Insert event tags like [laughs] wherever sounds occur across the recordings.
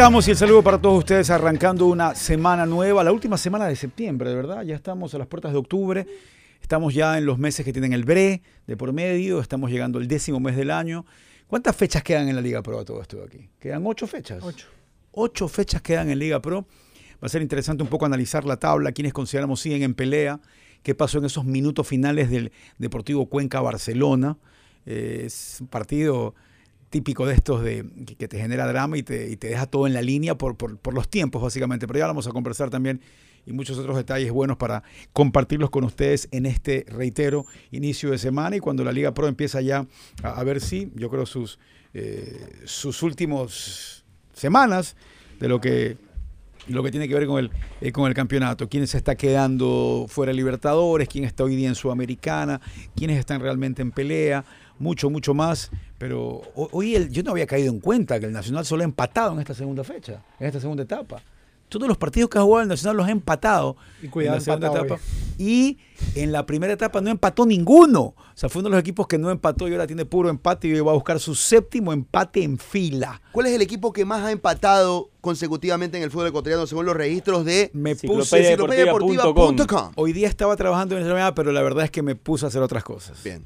estamos y el saludo para todos ustedes arrancando una semana nueva, la última semana de septiembre, de verdad. Ya estamos a las puertas de octubre, estamos ya en los meses que tienen el BRE de por medio, estamos llegando al décimo mes del año. ¿Cuántas fechas quedan en la Liga Pro a todo esto de aquí? ¿Quedan ocho fechas? Ocho. Ocho fechas quedan en Liga Pro. Va a ser interesante un poco analizar la tabla, quienes consideramos siguen en pelea, qué pasó en esos minutos finales del Deportivo Cuenca Barcelona. Eh, es un partido típico de estos de, que, te genera drama y te, y te deja todo en la línea por, por- por los tiempos, básicamente. Pero ya vamos a conversar también y muchos otros detalles buenos para compartirlos con ustedes en este, reitero, inicio de semana. Y cuando la Liga Pro empieza ya a, a ver si, yo creo, sus, eh, sus últimos semanas de lo que lo que tiene que ver con el, eh, con el campeonato, quién se está quedando fuera de Libertadores, quién está hoy día en Sudamericana, quiénes están realmente en pelea, mucho, mucho más. Pero ho- hoy el- yo no había caído en cuenta que el Nacional solo ha empatado en esta segunda fecha, en esta segunda etapa. Todos los partidos que ha jugado el Nacional los ha empatado Y cuidado, en la segunda etapa. Y en la primera etapa no empató ninguno. O sea, fue uno de los equipos que no empató y ahora tiene puro empate y va a buscar su séptimo empate en fila. ¿Cuál es el equipo que más ha empatado consecutivamente en el fútbol encotreano según los registros de Me puse... enciclopediadeportiva.com? Hoy día estaba trabajando en esa llamada, pero la verdad es que me puse a hacer otras cosas. Bien,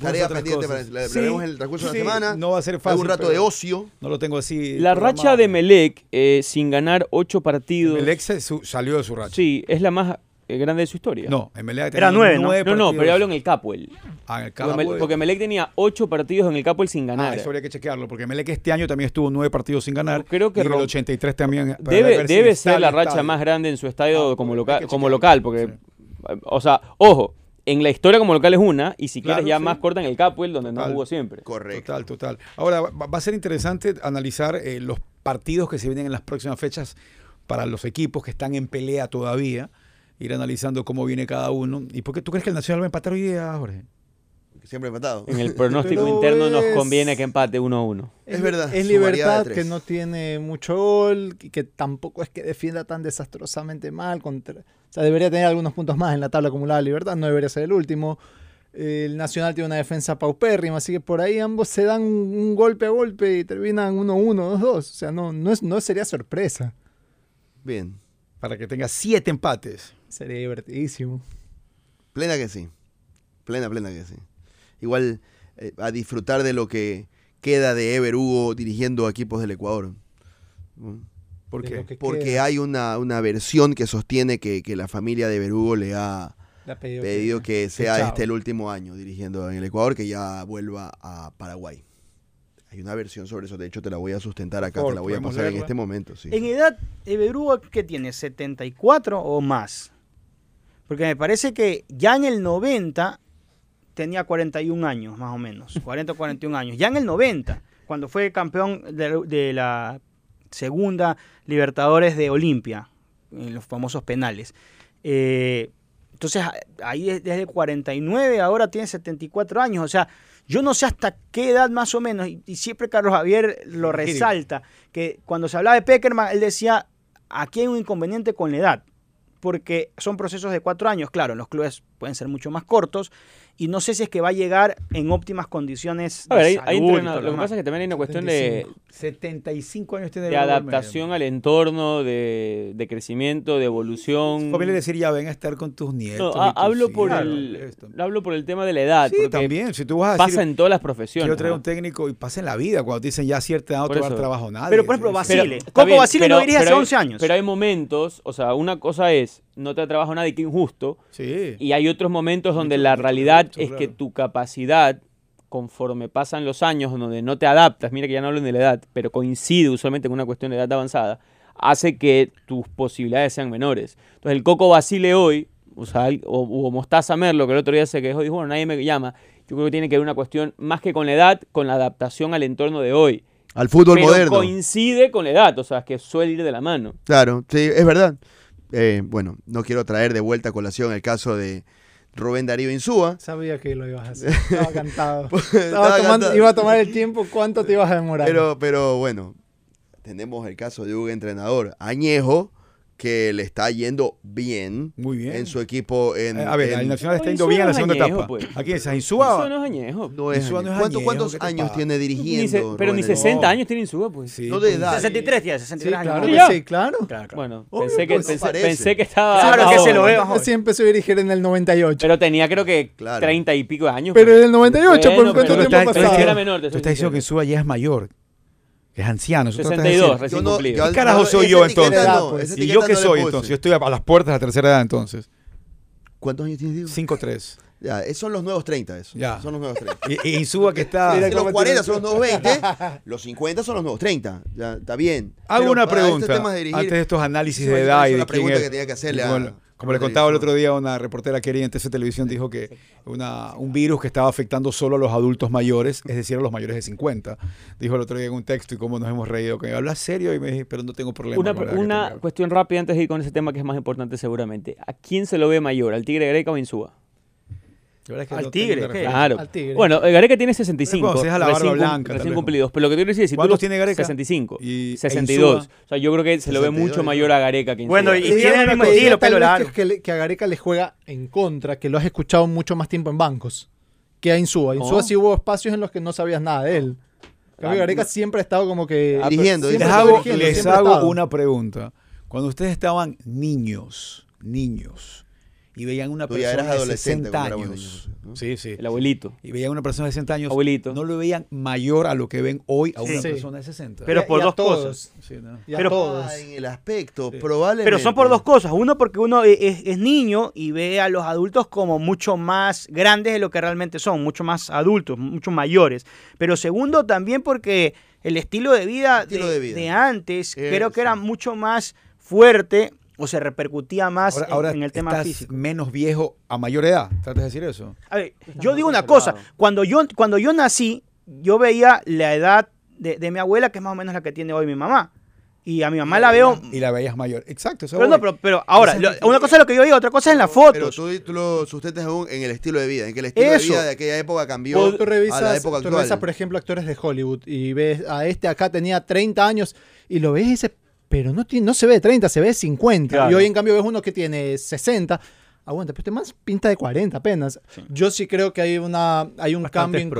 Tarea pendiente cosas. para la, Sí, en el transcurso de la semana. No va a ser fácil. Algún rato de ocio. No lo tengo así. La racha de Melec eh, sin ganar ocho partidos. Melec se su- salió de su racha. Sí, es la más eh, grande de su historia. No, Emelec Era nueve, ¿no? No, no, partidos. pero yo hablo en el Capuel. Ah, en el Mel- porque Melec tenía ocho partidos en el Capuel sin Ah, ganar. eso habría que chequearlo, porque Melec este año también estuvo nueve partidos sin ganar. Creo que y en el rom- 83 también. debe debe ser la racha estadio. más grande en su estadio Ah, como, hay loca- que como local, porque, o sea, ojo, en la historia como local es una, y si Claro, quieres ya sí. más corta en el Capuel, donde no jugó siempre. Correcto. Total, total. Ahora, va, a ser interesante analizar eh, los partidos que se vienen en las próximas fechas para los equipos que están en pelea todavía. Ir analizando cómo viene cada uno. ¿Y por qué tú crees que el Nacional va a empatar hoy día, Jorge? Siempre empatado. En el pronóstico [laughs] Pero interno nos es- conviene que empate 1-1. Es verdad, Es variedad de libertad que no tiene mucho gol y que tampoco es que defienda tan desastrosamente mal. Contra, o sea, debería tener algunos puntos más en la tabla acumulada de libertad, no debería ser el último. El Nacional tiene una defensa paupérrima, así que por ahí ambos se dan un, un golpe a golpe y terminan 1-1, 2-2. O sea, no, no, es, no sería sorpresa. Bien. Para que tenga siete empates. Sería divertidísimo. Plena que sí. Plena, plena que sí. Igual eh, a disfrutar de lo que queda de Ever Hugo dirigiendo equipos del Ecuador. ¿Mm? ¿Por qué? que Porque queda. hay una, una versión que sostiene que, que la familia de Ever Hugo le ha Le ha pedido, pedido que sea chao. este el último año dirigiendo en el Ecuador, que ya vuelva a Paraguay. Hay una versión sobre eso, de hecho te la voy a sustentar acá, favor, te la voy a ¿podemos pasar en este momento. Sí. En edad, Everúa, ¿qué tiene? ¿74 o más? Porque me parece que ya en el 90 tenía 41 años, más o menos. 40 o 41 años. Ya en el 90, cuando fue campeón de, de la segunda Libertadores de Olimpia, en los famosos penales. Eh, entonces, ahí es desde 49, ahora tiene 74 años. O sea, yo no sé hasta qué edad más o menos, y, y siempre Carlos Javier lo resalta, que cuando se hablaba de Peckerman, él decía, aquí hay un inconveniente con la edad, porque son procesos de cuatro años, claro, en los clubes pueden ser mucho más cortos, y no sé si es que va a llegar en óptimas condiciones A ver, de hay, hay salud y entrenadores- todo Lo que pasa es que también hay una cuestión de, 75 años tiene de adaptación al entorno, de, de crecimiento, de evolución. Familia decir, ya ven a estar con tus No, nietos. ha- y tus hablo, por hijos, el, hablo por el tema de la edad. Sí, porque también. Si tú vas a Pasa decir, en todas las profesiones. quiero traer ¿no? un técnico y pasa en la vida, cuando te dicen ya a cierta edad no te va a dar trabajo nadie. Pero, por ejemplo, Basile. bien, Basile no dirige hace hay- 11 años. Pero hay momentos, o sea, una cosa es es no te da trabajo a nadie, qué injusto. Sí. Y hay otros momentos donde la mucho realidad es que tu capacidad, conforme pasan los años, donde no te adaptas, mira que ya no hablo de la edad, pero coincide usualmente con una cuestión de edad avanzada, hace que tus posibilidades sean menores. Entonces el Coco Basile hoy, o, sea, o, o Mostaza Merlo, que el otro día se quejó y dijo, bueno, nadie me llama, yo creo que tiene que ver una cuestión más que con la edad, con la adaptación al entorno de hoy. Al fútbol pero moderno. coincide con la edad, o sea, que suele ir de la mano. Claro, sí, es verdad. Eh, bueno, no quiero traer de vuelta a colación el caso de Rubén Darío Insúa. Sabía que lo ibas a hacer. [laughs] Estaba cantado. Estaba Estaba tomando- cantado. iba a tomar el tiempo. ¿Cuánto te ibas a demorar? Pero, pero bueno, tenemos el caso de un entrenador añejo que le está yendo bien, Muy bien. en su equipo. En, Eh, a ver, en- el Nacional está yendo Insúa bien en la segunda añejo, etapa. pues. ¿A quién es? ¿A Eso Insúa? no es añejo. no es Insúa no añejo. es ¿Cuánto- añejo, ¿Cuántos ¿qué te años tiene Ni se- dirigiendo? pero ni Rubén Darío? 60 años tiene Insúa, pues. Sí, No de pues. edad. 63 ya, sí, 63 años. claro sí, claro. Claro, claro. Bueno, Obvio, pensé, que, pues, pensé, pensé que estaba. Claro que se lo veo. Sí empezó a dirigir en el 98. Pero tenía creo que Claro. 30 y pico de años. Pero pues. en el 98, Bueno, ¿por cuánto tiempo pasado? Tú estás diciendo que. Insúa ya es mayor. Es anciano. eso tratas de 62, decir. recién Yo no- cumplido. al- ¿Qué carajo no, soy yo entonces? no, pues. ¿Y yo qué no soy entonces? Yo estoy a a las puertas de la tercera edad entonces. ¿Cuántos años tienes, Diego? 5-3. Ya, esos son los nuevos 30, eso. Ya. Son los nuevos 30. [laughs] Y, y Insúa que está... Mira los te 40 lo- son los nuevos 20, [laughs] los 50 son los nuevos 30. Ya, está bien. Hago Pero una este pregunta tema de dirigir, antes de estos análisis de edad y de quién pregunta es. que tenía que hacerle a- como le contaba el otro día a una reportera querida en TC Televisión, dijo que una, un virus que estaba afectando solo a los adultos mayores, es decir, a los mayores de 50. Dijo el otro día en un texto y cómo nos hemos reído. Que habla serio y me dije, pero no tengo problema. Una, con que una tenga". cuestión rápida antes de ir con ese tema que es más importante seguramente. ¿A quién se lo ve mayor? ¿Al Tigre Greca o Insúa? Es que Al Tigre. Claro. Al Tigre. Bueno, el Gareca tiene 65. cuando se deja la barba recién, cum- blanca, recién cumplidos. Pero lo que te quiero decir es, si tú ¿Cuántos los- tiene Gareca? 65. Y- e 62. Insúa. O sea, yo creo que se lo ve 62, mucho mayor a Gareca que. Bueno, y Le tiene el mismo estilo, pelo largo. Que, que a Gareca le juega en contra, que lo has escuchado mucho más tiempo en bancos que a Insúa. Insúa Oh. sí hubo espacios en los que no sabías nada de él. En cambio, Ah, Gareca no. siempre ha estado como que... Dirigiendo, siempre Les hago, dirigiendo, les hago una pregunta. Cuando ustedes estaban niños, niños, y veían una Tú persona de adolescente 60 cuando éramos años. niños, ¿no? Sí, sí. El abuelito. Y veían una persona de 60 años. Abuelito. No lo veían mayor a lo que ven hoy a una Sí. persona de 60. Pero Y por y a dos todos. cosas. Sí, ¿no? Y a Pero- todos. En el aspecto, Sí. probablemente. Pero son por dos cosas. Uno, porque uno e- es, es niño y ve a los adultos como mucho más grandes de lo que realmente son, mucho más adultos, mucho mayores. Pero segundo, también porque el estilo de vida, Estilo de, de vida. de antes creo que era mucho más fuerte o se repercutía más Ahora, en- ahora en, el tema estás físico. menos viejo a mayor edad. ¿Tratas de decir eso? A ver, Estás yo digo una cosa, cuando yo, cuando yo nací, yo veía la edad de, de mi abuela, que es más o menos la que tiene hoy mi mamá. Y a mi mamá la veo... Y la veías mayor. Exacto. eso Pero, no, pero, pero ahora, lo- una cosa es lo que yo digo, otra cosa es en las Pero fotos. tú, tú lo sustentas aún en el estilo de vida, en que el estilo Eso. de vida de aquella época cambió Tú a revisas, la época tú actual. revisas, por ejemplo, actores de Hollywood y ves a este acá tenía 30 años y lo ves y dices, pero no, tiene, no se ve de 30, se ve de 50. Claro. Y hoy en cambio ves uno que tiene 60. Aguanta, pero este más pinta de 40 apenas. Yo sí creo que hay, una, hay un cambio en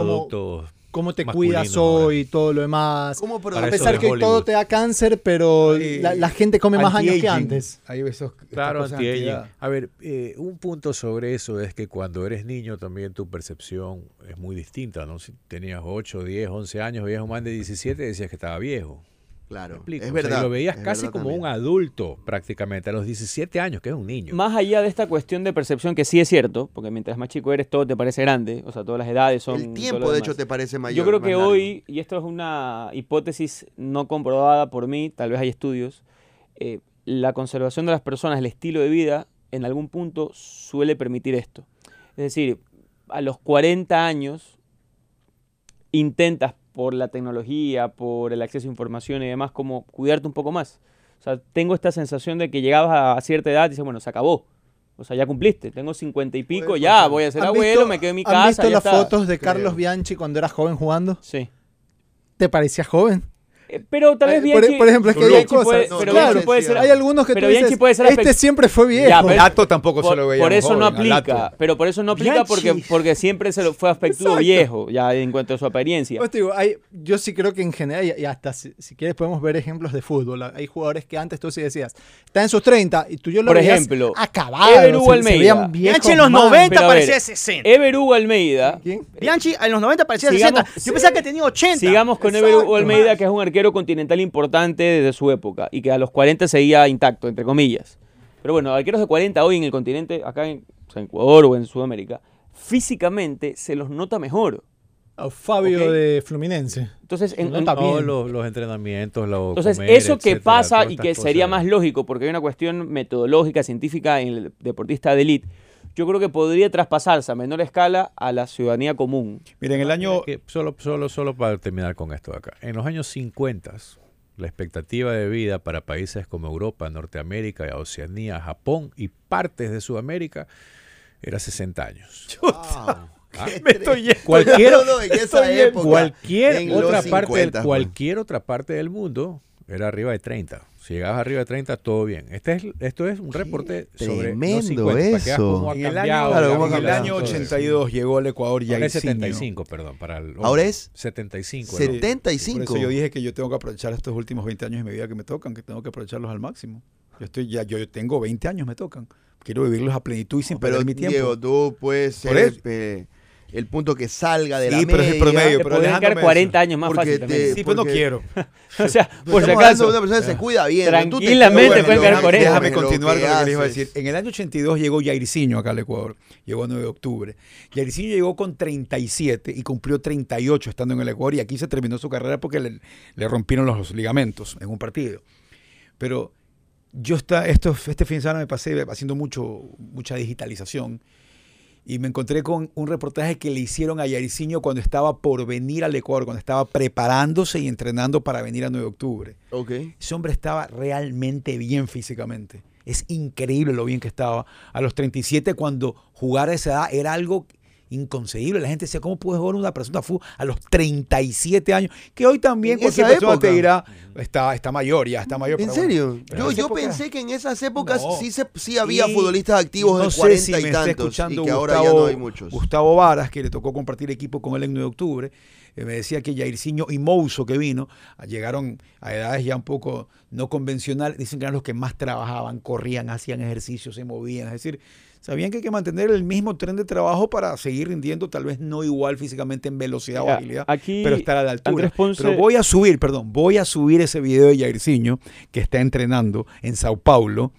cómo, te cuidas ahora. hoy y todo lo demás. ¿Cómo Para A pesar que todo te da cáncer, pero la, la gente come más años que antes. Hay esos, estas Claro, anti-aging. anti-edad. A ver, eh, un punto sobre eso es que cuando eres niño también tu percepción es muy distinta, ¿no? Si tenías 8, 10, 11 años, veías un man de 17 decías que estaba viejo. Claro, ¿Me explico? es O sea, y verdad. lo veías casi como también. un adulto prácticamente, a los 17 años, que es un niño. Más allá de esta cuestión de percepción, que sí es cierto, porque mientras más chico eres, todo te parece grande, o sea, todas las edades son. El tiempo, de demás. hecho, te parece mayor. Yo creo que largo. hoy, y esto es una hipótesis no comprobada por mí, tal vez hay estudios, eh, la conservación de las personas, el estilo de vida, en algún punto suele permitir esto. Es decir, a los 40 años intentas por la tecnología, por el acceso a información y demás, como cuidarte un poco más. O sea, tengo esta sensación de que llegabas a, cierta edad y dices, bueno, se acabó. O sea, ya cumpliste, tengo 50 y pico, ya voy a ser ¿Han abuelo, visto- me quedo en mi ¿Han casa. visto ya las está. fotos de. Carlos Bianchi cuando era joven jugando? Sí. ¿Te parecía joven? Eh, Pero tal vez Eh, por- Bianchi, por ejemplo, es que hay Bianchi cosas- puede, No, pero no, Bianchi puede ser, Hay algunos que pero tú Bianchi dices, puede ser este siempre fue viejo. Ya, pero- Lato tampoco se por, lo veía. por eso no aplica, pero por eso no aplica Bianchi. porque, porque siempre se lo fue aspecto Exacto. viejo, ya en cuanto a su apariencia. Pues te digo, hay- yo sí creo que en general, y, hasta si, si quieres podemos ver ejemplos de fútbol. Hay jugadores que antes tú sí decías, está en sus 30 y tú yo lo Por veías ejemplo, acabado. Ever se- Hugo se Almeida. Bianchi en los mal. 90 Pero a ver, parecía de 60. Ever Hugo Almeida, ¿Quién? Bianchi en los 90 parecía de Sigamos- 60. Yo pensaba que tenía 80. sigamos con. Ever Hugo Almeida, que es un arquero continental importante desde su época y que a los 40 seguía intacto, entre comillas. Pero bueno, arqueros de 40 hoy en el continente, acá en, o sea, en Ecuador o en Sudamérica, físicamente se los nota mejor. A Fabio de Fluminense. Entonces, en- No en- los, los entrenamientos, los Entonces, comer, eso que etcétera, pasa y que sería más lógico, porque hay una cuestión metodológica, científica en el deportista de élite, yo creo que podría traspasarse a menor escala a la ciudadanía común. Mira, en el año Que solo, solo, solo para terminar con esto de acá. En los años 50, la expectativa de vida para países como Europa, Norteamérica, Oceanía, Japón y partes de Sudamérica era 60 años. [laughs] Ah, [laughs] me estoy yendo. Cualquier, [laughs] No, no, en esa Estoy en época, cualquier en otra los parte, del- 50, cualquier otra parte del mundo era arriba de 30. Si llegabas arriba de 30, todo bien. Este es, esto es un reporte sobre tremendo los 50, para que veas eso. cómo ha En el año, Claro, en el año todo eso. 82 llegó al Ecuador Ahora es Jairzinho. 75, perdón, para el Ahora es 75. Set- ¿no? 75. Por eso yo dije que yo tengo que aprovechar estos últimos 20 años de mi vida que me tocan, que tengo que aprovecharlos al máximo. Yo estoy ya, yo tengo 20 años, me tocan. Quiero vivirlos a plenitud y sin perder mi tiempo. Diego, tú puedes Por ser eso. El punto que salga de Sí, la pero es el media. promedio. Te pero quedar dejándome 40 eso. años más Porque fácil te-. Sí, pues no quiero. [laughs] [laughs] O sea, Pero por si acaso. una persona que se [laughs] cuida bien. Tranquilamente pueden quedar 40. Déjame continuar con lo que les iba a decir. En el año 82 llegó Jairzinho acá al Ecuador. Llegó el 9 de octubre. Jairzinho llegó con 37 y cumplió 38 estando en el Ecuador. Y aquí se terminó su carrera porque le, le rompieron los ligamentos en un partido. Pero yo está, esto, este fin de semana me pasé haciendo mucho, mucha digitalización. Y me encontré con un reportaje que le hicieron a Jairzinho cuando estaba por venir al Ecuador, cuando estaba preparándose y entrenando para venir a 9 de octubre. Ese hombre estaba realmente bien físicamente. Es increíble lo bien que estaba. A los 37, cuando jugar a esa edad era algo inconcebible. La gente decía, ¿cómo puede jugar una persona fútbol a los 37 años? Que hoy también cualquier esa persona época. te dirá, está, está mayor, ya está mayor. ¿En bueno. serio? Yo yo época- pensé que en esas épocas No. sí, se, sí había Y futbolistas activos no de sé 40 si y me está tantos escuchando y que ahora ya Gustavo- no hay muchos. Gustavo Varas, que le tocó compartir equipo con él en 9 de octubre, eh, me decía que Jairzinho y Mouso que vino, ah, llegaron a edades ya un poco no convencionales, dicen que eran los que más trabajaban, corrían, hacían ejercicio, se movían, es decir, sabían que hay que mantener el mismo tren de trabajo para seguir rindiendo, tal vez no igual físicamente en velocidad o agilidad, aquí pero estar a la altura. Ponce- Pero voy a subir, perdón, voy a subir ese video de Jairzinho que está entrenando en Sao Paulo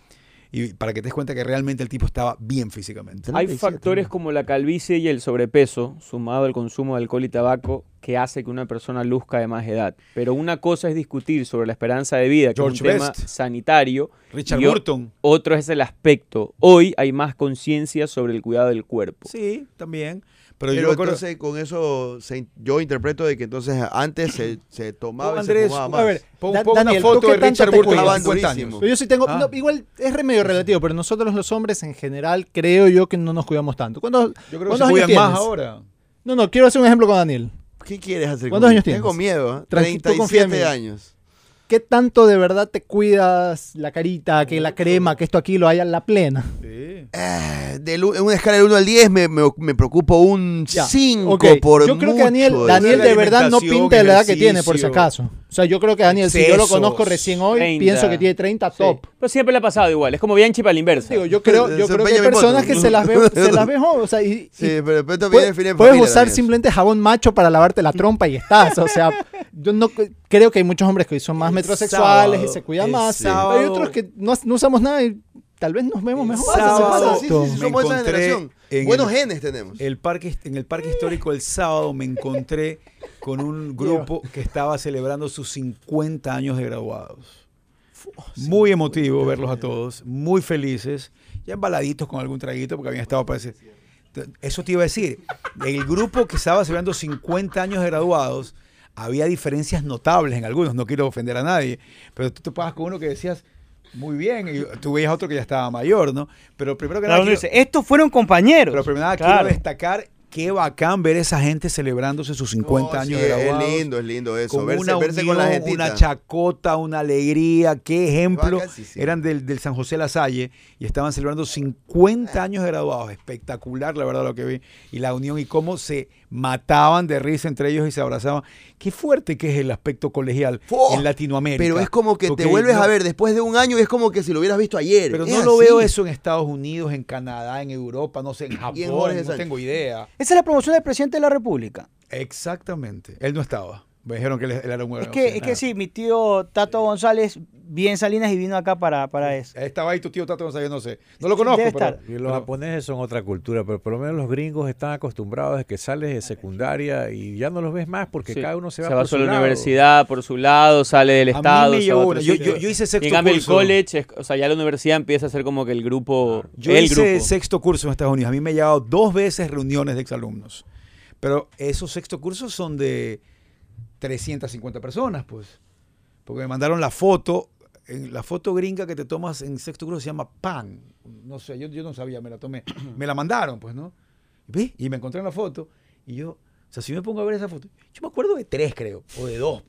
y para que te des cuenta que realmente el tipo estaba bien físicamente. Hay 37, factores como la calvicie y el sobrepeso, sumado al consumo de alcohol y tabaco, que hace que una persona luzca de más edad. Pero una cosa es discutir sobre la esperanza de vida, que George es un tema sanitario, Richard y Burton. otro es el aspecto. Hoy hay más conciencia sobre el cuidado del cuerpo. Sí, también. Pero, Pero yo acuerdo- entonces con eso se- yo interpreto de que entonces antes se, se tomaba y se fumaba a más. ver, pon, Da- pon Daniel, una ¿tú foto de Richard Burton los 50 Durísimo. años. Pero yo sí tengo, Ah. no, igual es re medio relativo, pero nosotros los hombres en general creo yo que no nos cuidamos tanto. ¿Cuántos, Yo creo que cuántos se años cuidan más tienes? ahora. No, no, quiero hacer un ejemplo con Daniel. ¿Qué quieres hacer? ¿Cuántos años tienes? Tengo miedo, ¿eh? Tranqui- tú confía en 37 mí. años. ¿Qué tanto de verdad te cuidas la carita, que la crema, que esto aquí lo haya en la plena? Eh, del u- en una escala del 1 al 10 me, me, me preocupo un Ya, 5 ok. por Yo creo mucho. que Daniel, de- Daniel de verdad no pinta la edad que tiene, por si acaso. O sea, yo creo que Daniel, si yo lo conozco recién hoy, 30. pienso que tiene 30 Sí. top. Pero siempre le ha pasado igual. Es como Bianchi para la inversa. Digo, yo creo, [laughs] yo creo que hay personas que se las ve, se las ve joven, o sea, y, [laughs] Sí, y pero, viene puedes, de fin de puedes familia usar simplemente jabón macho para lavarte la trompa y estás. O sea, [laughs] yo no creo que hay muchos hombres que son más El metrosexuales y se cuidan más. sábado. Hay otros que no, no usamos nada y tal vez nos vemos mejor. Sábado sí, sí, sí, me somos esa encontré generación. en Buenos el- genes tenemos. El parque, en el parque histórico el sábado me encontré con un [laughs] grupo que estaba celebrando sus 50 años de graduados. Muy emotivo verlos a todos, muy felices, ya embaladitos con algún traguito porque habían estado parece. Eso te iba a decir, el grupo que estaba celebrando 50 años de graduados, había diferencias notables en algunos, no quiero ofender a nadie, pero tú te pasas con uno que decías, muy bien, y tú veías otro que ya estaba mayor, ¿no? Pero primero que Claro, nada, uno quiero- dice, estos fueron compañeros. pero primero nada, Claro. quiero destacar qué bacán ver esa gente celebrándose sus 50 No, años sí, de graduados. Es lindo, es lindo eso. Con verse, una verse unión, con la gente. una chacota, una alegría, qué ejemplo. Bacán, sí, sí. Eran del, del San José La Salle y estaban celebrando 50 años de graduados. Espectacular, la verdad, lo que vi. Y la unión y cómo se mataban de risa entre ellos y se abrazaban. Qué fuerte que es el aspecto colegial en Latinoamérica. Pero es como que Porque te vuelves no- a ver después de un año y es como que si lo hubieras visto ayer. Pero Es no lo veo eso en Estados Unidos, en Canadá, en Europa, no sé, en Japón, no tengo idea. Esa es la promoción del presidente de la República. Exactamente. Él no estaba. Me dijeron que él, él era un Es que, es que sí, mi tío Tato González, bien Salinas y vino acá para, para eso. Estaba ahí tu tío Tato González, no sé. No lo conozco, Debe pero, estar. Y los pero- japoneses son otra cultura, pero por lo menos los gringos están acostumbrados a que sales de secundaria y ya no los ves más porque Sí. cada uno se va, se por va su solo a la lado. universidad por su lado, sale del A mí estado. me se va otro Yo, yo, yo hice sexto en cambio el curso. college, es- o sea, ya la universidad empieza a ser como que el grupo, Yo el hice grupo. sexto curso en Estados Unidos. A mí me ha llegado dos veces reuniones de exalumnos. Pero esos sexto cursos son de 350 personas, pues. Porque me mandaron la foto. En la foto gringa que te tomas en sexto curso se llama PAN. No sé, yo, yo no sabía, me la tomé. Me la mandaron, pues, ¿no? ¿Ve? Y me encontré en la foto. Y yo, o sea, si me pongo a ver esa foto, yo me acuerdo de tres, creo, o de dos.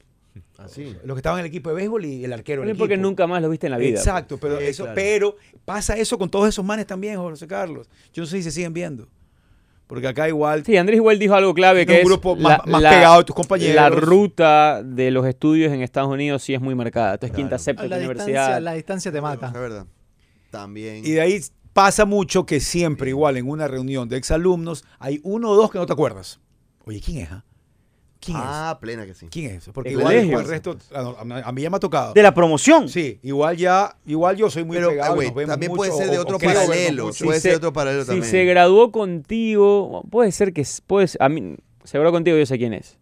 Así. Los que estaban en el equipo de béisbol y el arquero. Es porque nunca más lo viste en la vida. Exacto, pero, Sí, eso, claro. pero pasa eso con todos esos manes también, José Carlos. Yo no sé si se siguen viendo. Porque acá igual Sí, Andrés igual dijo algo clave que un es grupo más- más pegado de tus compañeros. La ruta de los estudios en Estados Unidos sí es muy marcada. Entonces, quinta, A séptima la, universidad. distancia, la distancia te Es mata. verdad. También. Y de ahí pasa mucho que siempre, igual en una reunión de exalumnos, hay uno o dos que no te acuerdas. Oye, ¿quién es? ah? ¿Quién ah, plena que sí. es? ¿Quién es? Porque El igual, el resto, a, a- a mí ya me ha tocado. De la promoción. Sí, igual ya, igual yo soy muy Pero, pegado. ah, y güey, nos vemos también mucho, puede ser de otro o paralelo. Puede Si ser se- otro paralelo si también. se graduó contigo, puede ser que puede ser- a mí se graduó contigo, yo sé quién es.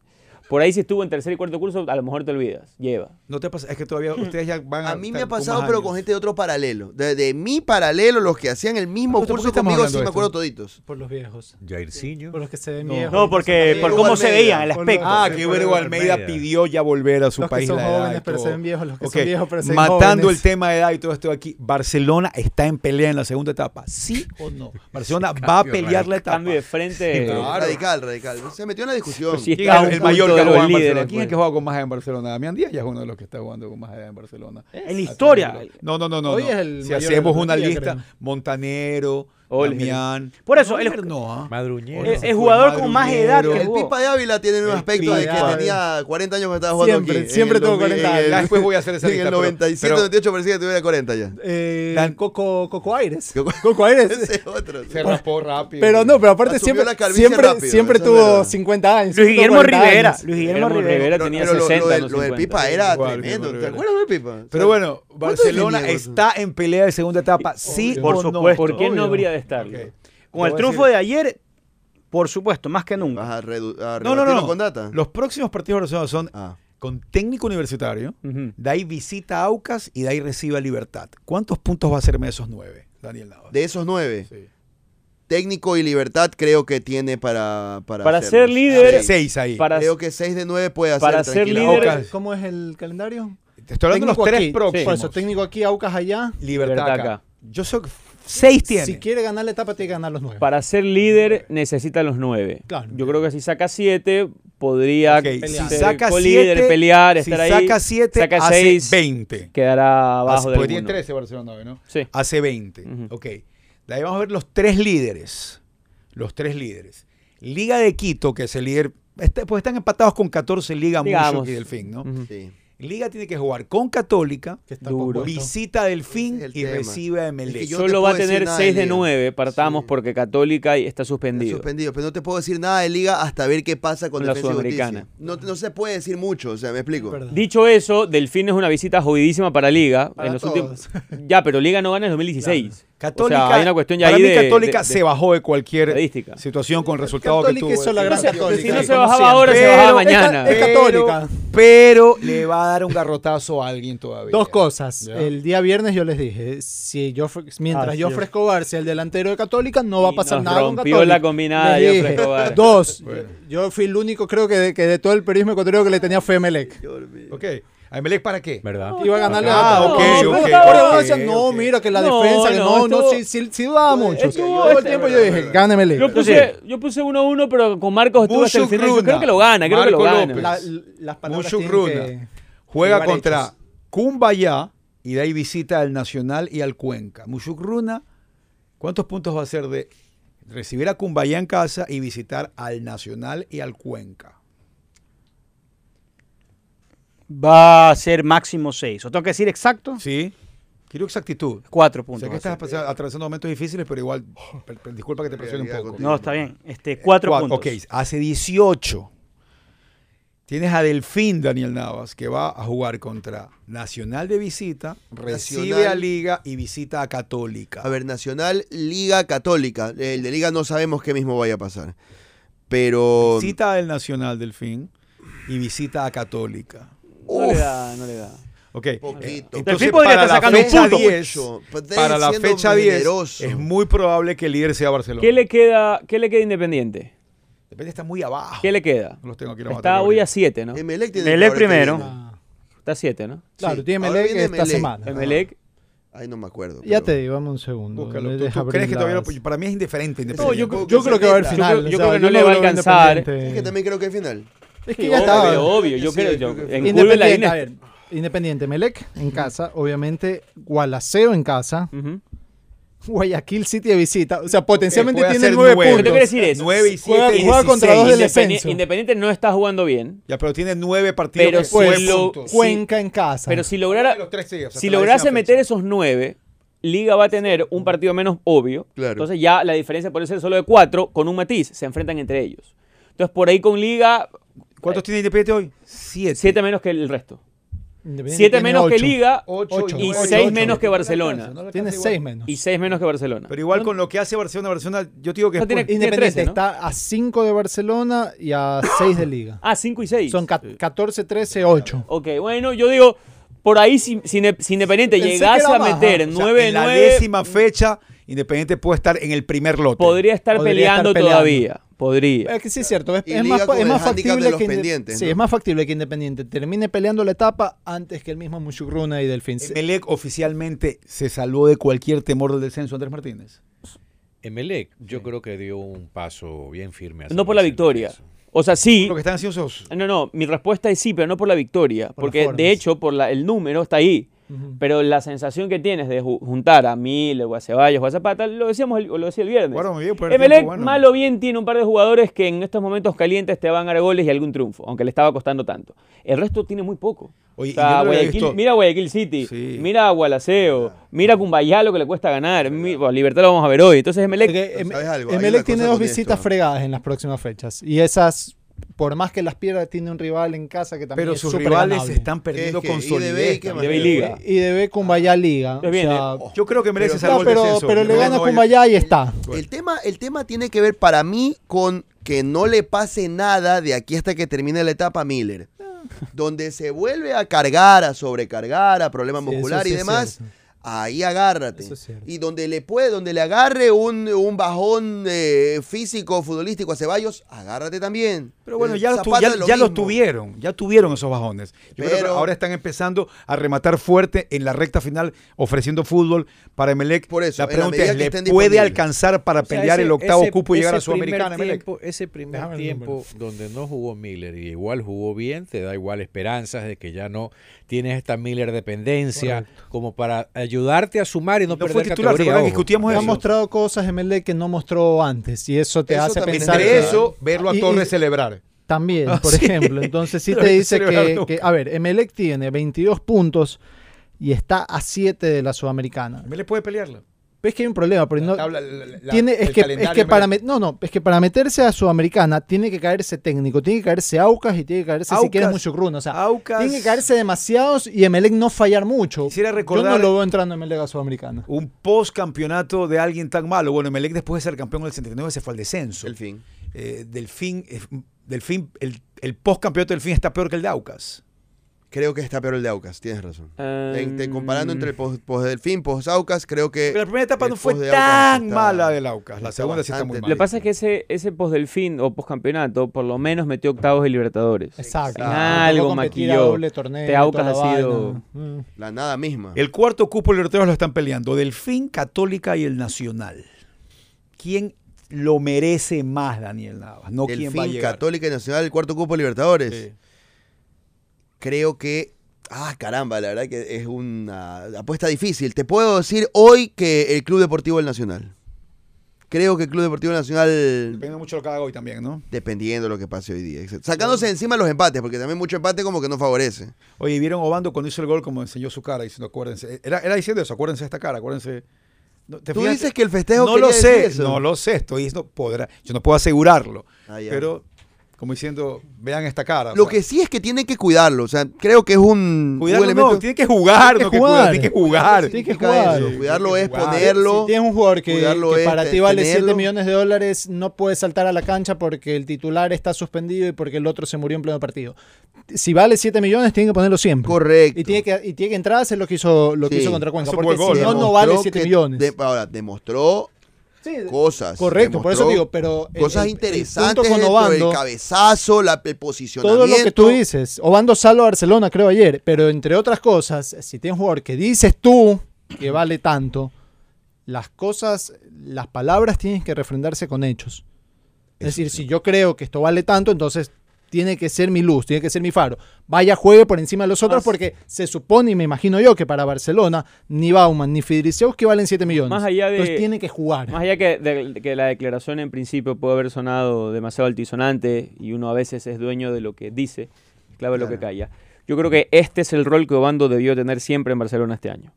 Por ahí si estuvo en tercer y cuarto curso, a lo mejor te olvidas. Lleva. No te pasa, es que todavía ustedes ya van a. A mí me ha pasado, pero con gente de otro paralelo. De, de mi paralelo, los que hacían el mismo ¿Por qué curso conmigo, sí me acuerdo toditos. Por los viejos. Jairzinho. Por los que se ven No. viejos. No, porque por cómo se veían, el aspecto. Ah, que Hugo Almeida pidió ya volver a su Los que país. son la edad jóvenes pero se ven viejos, los que Ok, son viejos pero se ven Matando jóvenes. el tema de edad y todo esto aquí, ¿Barcelona está en pelea en la segunda etapa? ¿Sí o no? Barcelona va a pelear la etapa. Cambio de frente. Radical, radical. Se metió en la discusión. Pues sí, ¿Quién está es un el punto de los líderes? ¿Quién es que juega con más en Barcelona? Damián Díaz ya es uno de los que está jugando con más en Barcelona. En la historia. No, no, no, no. Hoy no. es el si hacemos una lista, creo. Montanero, Damián. Por eso, el- Neuer no, ¿ah? Madruñero. El, el jugador con más edad que El. Pipa de Ávila tiene un El aspecto de que tenía 40 años que estaba jugando Siempre, aquí. siempre 2000, 40 en el- Ya después voy a hacer esa En lista. el pero- 97, pero 98 parecía que tuviera 40 ya. Eh, Dan- Coco, Coco Aires. [laughs] Coco- Coco Aires. [laughs] Ese es otro. Se raspó rápido. Pero no, pero aparte siempre, siempre, rápido, siempre eso es tuvo verdad. 50 años. Luis Guillermo 40 Rivera. años. Luis Guillermo Rivera. Tenía pero lo- 60, lo, del- no lo del 50. Pipa era tremendo. ¿Te acuerdas del Pipa? Pero bueno, ¿Cuántos Barcelona está en pelea de segunda etapa, sí Por o no? supuesto. ¿Por qué no habría de estar? Con el triunfo decir- de ayer, por supuesto, más que nunca. Vas a, a No, no, no. con data. Los próximos partidos de Barcelona son Ah. con técnico universitario, Ujú. de ahí visita a Aucas y de ahí recibe a Libertad. ¿Cuántos puntos va a hacerme esos nueve, Daniel Navas? De esos nueve, Sí. técnico y libertad creo que tiene para para, Para ser líder- Sí. Seis ahí. Para, Creo que 6 de 9 puede hacer para ser líder- Aucas. ¿Cómo es el calendario? Te estoy hablando de los tres aquí, próximos. Por eso, técnico aquí, Aucas allá. Libertad, Libertad acá. acá. Yo soy seis tiene. Si quiere ganar la etapa, tiene que ganar los nueve. para ser líder necesita los nueve. Claro. Yo creo que si saca siete, podría Ok, ser si saca siete, pelear, si estar ahí. saca siete, saca hace seis, 20. quedará abajo Hace- de porque tiene alguno. 13 Barcelona, ¿no? Sí. Hace 20. Ujú. Ok. De ahí vamos a ver los tres líderes. Los tres líderes. Liga de Quito, que es el líder. este- pues están empatados con 14 Liga Digamos. Mucho y Delfín, ¿no? Ujú. Sí. Liga tiene que jugar con Católica, que está Duro. compuesto. visita a Delfín y tema. recibe a Emelec. Es que yo- no te Solo va a tener nada 6 de de Liga. 9, partamos Sí. porque Católica está Está suspendido. suspendido, pero no te puedo decir nada de liga hasta ver qué pasa con Con la Sudamericana. No, no se puede decir mucho, o sea, me explico. Dicho eso, Delfín es una visita jodidísima para Liga. Para en los todos. últimos... Ya, pero Liga no gana en 2016. [laughs] Católica, o sea, hay una cuestión ya para ahí mí de, Católica de- se bajó de cualquier estadística. situación con el resultado que Católica tuvo. hizo la gran Si no se- católica. si no se bajaba siempre. ahora, se Pero- bajaba Es, mañana. ca- es católica. Pero le va a dar un garrotazo a alguien todavía. Dos cosas. Ya. El día viernes yo les dije, si yo mientras Ah, yo sí. Escobar sea el delantero de Católica, no va a pasar nos nada con Católica. la combinada Les Joffre dije. Escobar. Dos, Bueno. yo fui el único creo que de, que de todo el periodismo ecuatoriano que le tenía fe a Emelec. Ok. ¿A Emelec para qué? ¿Verdad? Iba a ganarle Ah, a ok, no, ok, decían, no, ok. mira que la No, defensa, que no, no, no, estuvo- sí, sí, sí dudaba mucho. estuvo- Todo el tiempo yo dije, gana Emelec. Yo puse, yo puse 1-1, pero con Marcos estuve hasta el final. Yo creo que lo gana, creo que lo Marco gana. López. La- las palabras Mushuk tienen Runa. que Juega llevar contra hechos. Cumbayá y de ahí visita al Nacional y al Cuenca. Mushuk Runa, ¿cuántos puntos va a hacer de recibir a Cumbayá en casa y visitar al Nacional y al Cuenca? Va a ser máximo 6. ¿O tengo que decir exacto? ¿Sí? Quiero exactitud. 4 Sé puntos. que va a estás atravesando momentos difíciles, pero igual, [laughs] per- per- disculpa que te presione un poco. No, está bien. Este, 4 Cuatro, puntos. Ok, hace 18. Tienes a Delfín Daniel Navas, que va a jugar contra Nacional de visita, recibe Nacional. a Liga y visita a Católica. A ver, Nacional, Liga Católica. El de Liga no sabemos qué mismo vaya a pasar. Pero. Visita al Nacional Delfín y visita a Católica. No le da, no le da. Ok. Poquito. Entonces, Delfín podría para estar la sacando un fecha punto. 10, Mucho. Pues para la fecha 10, generoso. es muy probable que el líder sea Barcelona. ¿Qué le queda, qué le queda Independiente? Depende, está muy abajo. ¿Qué le queda? No los tengo aquí Está hoy a 7, ¿no? Que primero. Ah, Está a 7, ¿no? claro, Sí. tiene Melec esta Emelec. semana. Emelec. Ay, no me acuerdo. Ya pero- te digo, dame un segundo. Búscalo. ¿Tú, tú crees que todavía no- las- Para mí es indiferente. No, Independiente. yo, yo creo que va a haber yo final. creo- yo o sea, creo que no yo le va a lo alcanzar. Independiente. Es que también creo que es final. Es que Sí, ya obvio, estaba. obvio. Yo Sí, creo, yo en Independiente, línea- a ver, Independiente, Melec en casa, obviamente, Gualaceo en casa. Guayaquil City de visita, o sea, potencialmente puede tiene nueve nueve. ¿Qué puntos. quiere decir eso? 9 y 7 Juega- y juega contra 16. dos del descenso. Independiente no está jugando bien, Ya, pero tiene 9 partidos Pero si nueve lo- puntos. Cuenca en casa. pero si lograra, Los tres sí, o sea, si lograse meter esos 9, Liga va a tener un partido menos obvio. Claro. Entonces ya la diferencia puede ser solo de 4 con un matiz. Se enfrentan entre ellos. Entonces por ahí con Liga, ¿Cuántos tiene Independiente hoy? 7. 7 menos que el resto. Independiente 7 tiene menos que. Liga Ocho. y Ocho. 6 Ocho. menos que Barcelona. Tiene 6 menos. Y 6 menos que Barcelona. Pero igual con lo que hace Barcelona, Barcelona, yo te digo que No es tiene- Independiente 13, ¿no? está a 5 de Barcelona y a 6 de Liga. Ah, 5 y 6. Son ca- 14, 13, 8. Ok, bueno, yo digo, por ahí si, si Inde- si Independiente Pensé llegase a meter ¿ah? o sea, 9 en la 9 décima fecha, Independiente puede estar en el primer lote. podría estar Podría peleando estar peleando. todavía. Podría. Es que sí es cierto, es, más, es factible que pendientes, sí, ¿no? es más factible que Independiente termine peleando la etapa antes que el mismo Mushugruna y Delfín. Melec oficialmente se salvó de cualquier temor del descenso, Andrés Martínez. Emelec, yo creo que dio un paso bien firme. No por la victoria. O sea, sí. Lo que están ansiosos. No, no, mi respuesta es sí, pero no por la victoria. Por porque de hecho, por la- el número está ahí. Pero la sensación que tienes de ju- juntar a Miller, o a Ceballos, o a Zapata, lo decíamos el, lo decía el viernes. Muy bien, primer Emelec, tiempo, bueno. mal o bien, tiene un par de jugadores que en estos momentos calientes te van a dar goles y algún triunfo, aunque le estaba costando tanto. El resto tiene muy poco. Oye, O sea, no Guayaquil- mira Guayaquil City, Sí. mira Gualaceo, mira Cumbayá lo que le cuesta ganar. Mi- bueno, Libertad lo vamos a ver hoy. Entonces Emelec, Porque Em- tiene dos esto. visitas fregadas en las próximas fechas. Y esas, por más que las pierda, tiene un rival en casa que también Pero es sus rivales ganable. están perdiendo ¿Qué con es que? IDB, solidez. IDB y Liga. Y debe Cumbaya Liga. O sea, Yo creo que merece Pero- salvo no, el pero, descenso. pero le No, gana no, Cumbaya y está. El tema, el tema tiene que ver para mí con que no le pase nada de aquí hasta que termine la etapa a Miller. Donde se vuelve a cargar, a sobrecargar, a problemas Sí, sí y demás, cierto. Ahí agárrate. Eso es cierto. y donde le puede, donde le agarre un, un bajón eh, físico, futbolístico a Ceballos, agárrate también. Pero bueno, ya, los, tu- Zapata ya, lo ya los mismo. tuvieron, ya tuvieron esos bajones. Yo creo que Pero- ahora están empezando a rematar fuerte en la recta final, ofreciendo fútbol para Emelec. Por eso, la pregunta es, que ¿le estén puede alcanzar para O sea, pelear ese- el octavo ese- cupo y llegar a Sudamericana, tiempo- ese primer Déjame tiempo donde no jugó Miller y igual jugó bien, te da igual esperanzas de que ya no tienes esta Miller dependencia como para ayudarte a sumar y no, No fue perder titular, ¿se categoría. discutíamos Ha eso? mostrado cosas Emelec que no mostró antes. Y eso te Eso hace también pensar Entre que- eso, verlo a y- y- Torres celebrar. También, Ah, por sí. ejemplo. Entonces sí [laughs] te dice que, que- a ver, Emelec tiene 22 puntos y está a 7 de la Sudamericana. Emelec puede pelearla. Pero es que hay un problema, porque no, La tabla- la- la- tiene, el es que, es que para no, no, es que para meterse a Sudamericana tiene que caerse técnico, tiene que caerse Aucas y tiene que caerse si Aucas- quieres mucho Cruz. O sea, Aucas- tiene que caerse demasiados y Emelec no fallar mucho. Quisiera Yo recordar- no lo veo entrando Emelec a Sudamericana. un post-campeonato de alguien tan malo. Bueno, Emelec después de ser campeón del 79 se fue al descenso. El fin. Eh, Delfín, eh, Delfín, el, el post-campeonato del fin está peor que el de Aucas. Creo que está peor el de Aucas, tienes razón. En- te- Em, comparando entre el post, Delfín, post Aucas, creo que. Pero la primera etapa no fue post de tan está- mala del Aucas. La segunda sí está muy mala. Lo que pasa es que ese, ese post-delfín o post-campeonato por lo menos metió octavos de Libertadores. Exacto. En algo maquilló. doble torneo, Este Aucas ha sido-. Mm. La nada misma. El cuarto cupo de Libertadores lo están peleando Delfín, Católica y el Nacional. ¿Quién lo merece más, Daniel Navas? No el quién va a fin llegar. Católica y Nacional, el cuarto cupo Libertadores. Sí. Creo que. Ah, caramba, la verdad que es una apuesta difícil. Te puedo decir hoy que el Club Deportivo del Nacional. Creo que el Club Deportivo del Nacional, Depende mucho de lo que haga hoy también, ¿no? dependiendo de lo que pase hoy día. Sacándose encima los empates, porque también mucho empate como que no favorece. Oye, ¿vieron Obando cuando hizo el gol como enseñó su cara? Diciendo, acuérdense. Era, era diciendo eso, acuérdense de esta cara, acuérdense. No, ¿te Tú dices que el festejo No lo sé, no lo sé. Estoy, no podrá, yo no puedo asegurarlo. Ah, pero Como diciendo, vean esta cara. o Lo sea, que sí es que tienen que cuidarlo. O sea, creo que es un, un Cuidarlo elemento. no, tiene que jugar, Tiene no que que cuidar, jugar. tiene que jugar. Tiene que Significa jugar. eso. Sí, Cuidarlo tiene es ponerlo. Si tienes un jugador que, cuidarlo que es para ti vale 7 tenerlo. millones de dólares, no puede saltar a la cancha porque el titular está suspendido y porque el otro se murió en pleno partido. Si vale 7 millones, tiene que ponerlo siempre. Correcto. Y tiene que, y tiene que entrar a hacer lo que hizo, lo que Sí. hizo contra Cuenca. Porque si no, ¿no? vale Demostró 7 que- millones. de- ahora, demostró Sí, cosas. correcto, por eso digo, pero el- Cosas el- el interesantes punto con Obando- del cabezazo, la, el posicionamiento. Todo lo que tú dices. Obando salvo a Barcelona, creo, ayer. Pero entre otras cosas, si tienes un jugador que dices tú que vale tanto, las cosas, las palabras tienen que refrendarse con hechos. Es decir, si yo creo que esto vale tanto, entonces tiene que ser mi luz, tiene que ser mi faro. Vaya, juegue por encima de los otros Más- porque se supone y me imagino yo que para Barcelona ni Bauman ni Fidricevski valen 7 millones. Más allá de- Entonces tiene que jugar. Más allá que, de, de que la declaración en principio puede haber sonado demasiado altisonante y uno a veces es dueño de lo que dice, clave lo que calla. Yo creo que este es el rol que Obando debió tener siempre en Barcelona este año.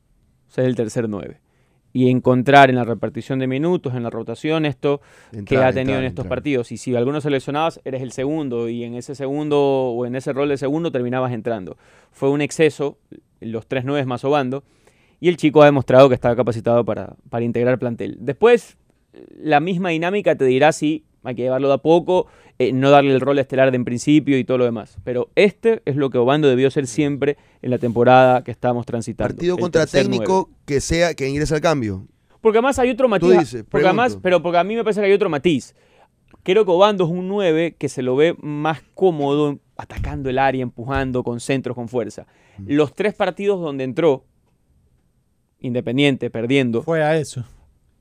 Ser el tercer 9. Y encontrar en la repartición de minutos, en la rotación, esto que ha tenido en estos partidos. Y si algunos seleccionabas, eres el segundo. Y en ese segundo o en ese rol de segundo terminabas entrando. Fue un exceso, los tres nueve más Obando. Y el chico ha demostrado que está capacitado para, para integrar plantel. Después, la misma dinámica te dirá si hay que llevarlo de a poco, eh, no darle el rol estelar de en principio y todo lo demás. Pero este es lo que Obando debió ser siempre en la temporada que estamos transitando. Partido contra técnico que sea que ingrese al cambio. Porque además hay otro matiz. dices, porque además, pero porque a mí me parece que hay otro matiz. Creo que Obando es un 9 que se lo ve más cómodo atacando el área, empujando con centros, con fuerza. Mm. Los tres partidos donde entró, Independiente, perdiendo, Fue a eso.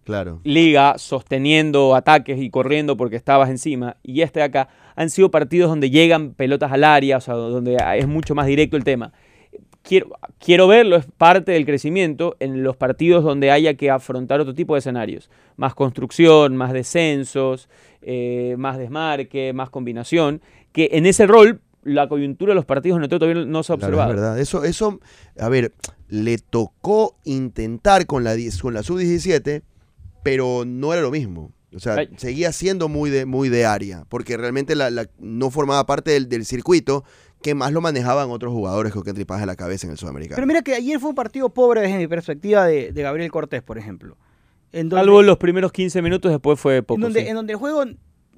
Claro. Liga sosteniendo ataques y corriendo porque estabas encima, y este de acá, han sido partidos donde llegan pelotas al área, o sea, donde es mucho más directo el tema. Quiero, quiero verlo, es parte del crecimiento en los partidos donde haya que afrontar otro tipo de escenarios. Más construcción, más descensos, eh, más desmarque, más combinación, que en ese rol la coyuntura de los partidos no, todavía no se ha Claro, observado. es verdad. Eso, eso, a ver, le tocó intentar con la, 10 con la sub-17, pero no era lo mismo. O sea, Ay. seguía siendo muy de, muy de área, porque realmente la, la- no formaba parte del, del circuito que más lo manejaban otros jugadores con que tripaje la cabeza en el sudamericano. Pero mira que ayer fue un partido pobre desde mi perspectiva de, de Gabriel Cortés, por ejemplo. En donde, Salvo los primeros 15 minutos, después fue poco. en donde, sí. en donde el juego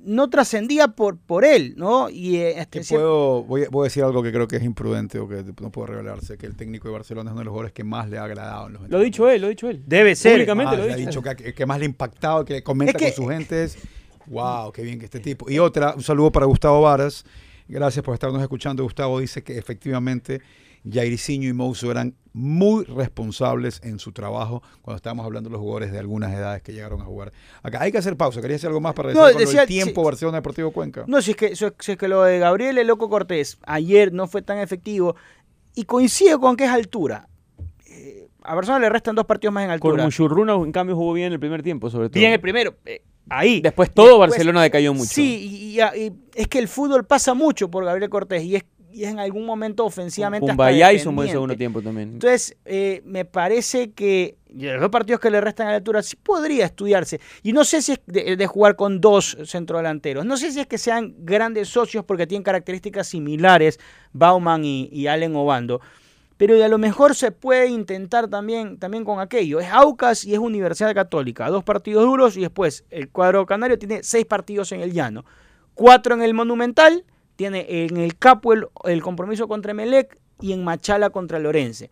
no trascendía por, por él, ¿no? Y eh, este, puedo, voy, a- voy a decir algo que creo que es imprudente o que no puedo revelarse, que el técnico de Barcelona es uno de los jugadores que más le ha agradado en los Lo ha dicho él, lo ha dicho él. Debe ser. Públicamente Ah, lo ha dicho. dicho que, que más le ha impactado, que comenta Es que- con su gente es, wow, qué bien que este tipo. Y otra, un saludo para Gustavo Varas. Gracias por estarnos escuchando. Gustavo dice que efectivamente Jairzinho y Mouso eran muy responsables en su trabajo cuando estábamos hablando de los jugadores de algunas edades que llegaron a jugar. Acá hay que hacer pausa. ¿Quería decir algo más para decir No, con lo del decía- tiempo sí. Barcelona Deportivo Cuenca? No, si es, que, si es- si que lo de Gabriel el Loco Cortés ayer no fue tan efectivo. Y coincido con que es altura. Eh, a Barcelona le restan dos partidos más en Con altura. Muchurruna, en cambio, jugó bien el primer tiempo, sobre todo. Bien el primero. eh, ahí. Después todo Después- Barcelona decayó mucho. Sí, y, y- y es que el fútbol pasa mucho por Gabriel Cortés y es, y es en algún momento ofensivamente hasta Pumbayá hizo un buen segundo tiempo también. Entonces, eh, me parece que los dos partidos que le restan a la altura sí podría estudiarse. Y no sé si es de, de jugar con dos centrodelanteros. No sé si es que sean grandes socios porque tienen características similares, Bauman y, y Allen Obando. Pero a lo mejor se puede intentar también, también con aquello. Es Aucas y es Universidad Católica. Dos partidos duros y después el cuadro canario tiene seis partidos en el llano. Cuatro en el Monumental, tiene en el Capo el, el compromiso contra Melec y en Machala contra Lorense.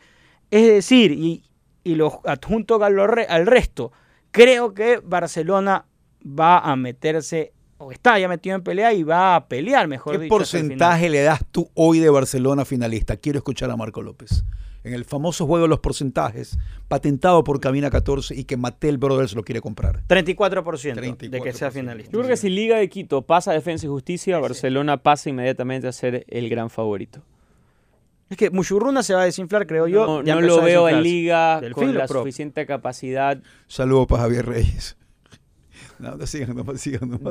Es decir, y, y lo adjunto al, al resto, creo que Barcelona va a meterse, o está ya metido en pelea y va a pelear, mejor ¿Qué dicho. final. porcentaje le das tú hoy de Barcelona finalista? Quiero escuchar a Marco López. En el famoso juego de los porcentajes, patentado por Cabina 14 y que Mattel Brothers lo quiere comprar. 34%, de que sea 34%. finalista. Yo creo que si Liga de Quito pasa a Defensa y Justicia, Barcelona pasa inmediatamente a ser el gran favorito. Es que Muchurruna se va a desinflar, creo yo. No, ya no empezó lo veo en. Liga con la propio. suficiente capacidad Saludos para Javier Reyes. [laughs] No, no sigan,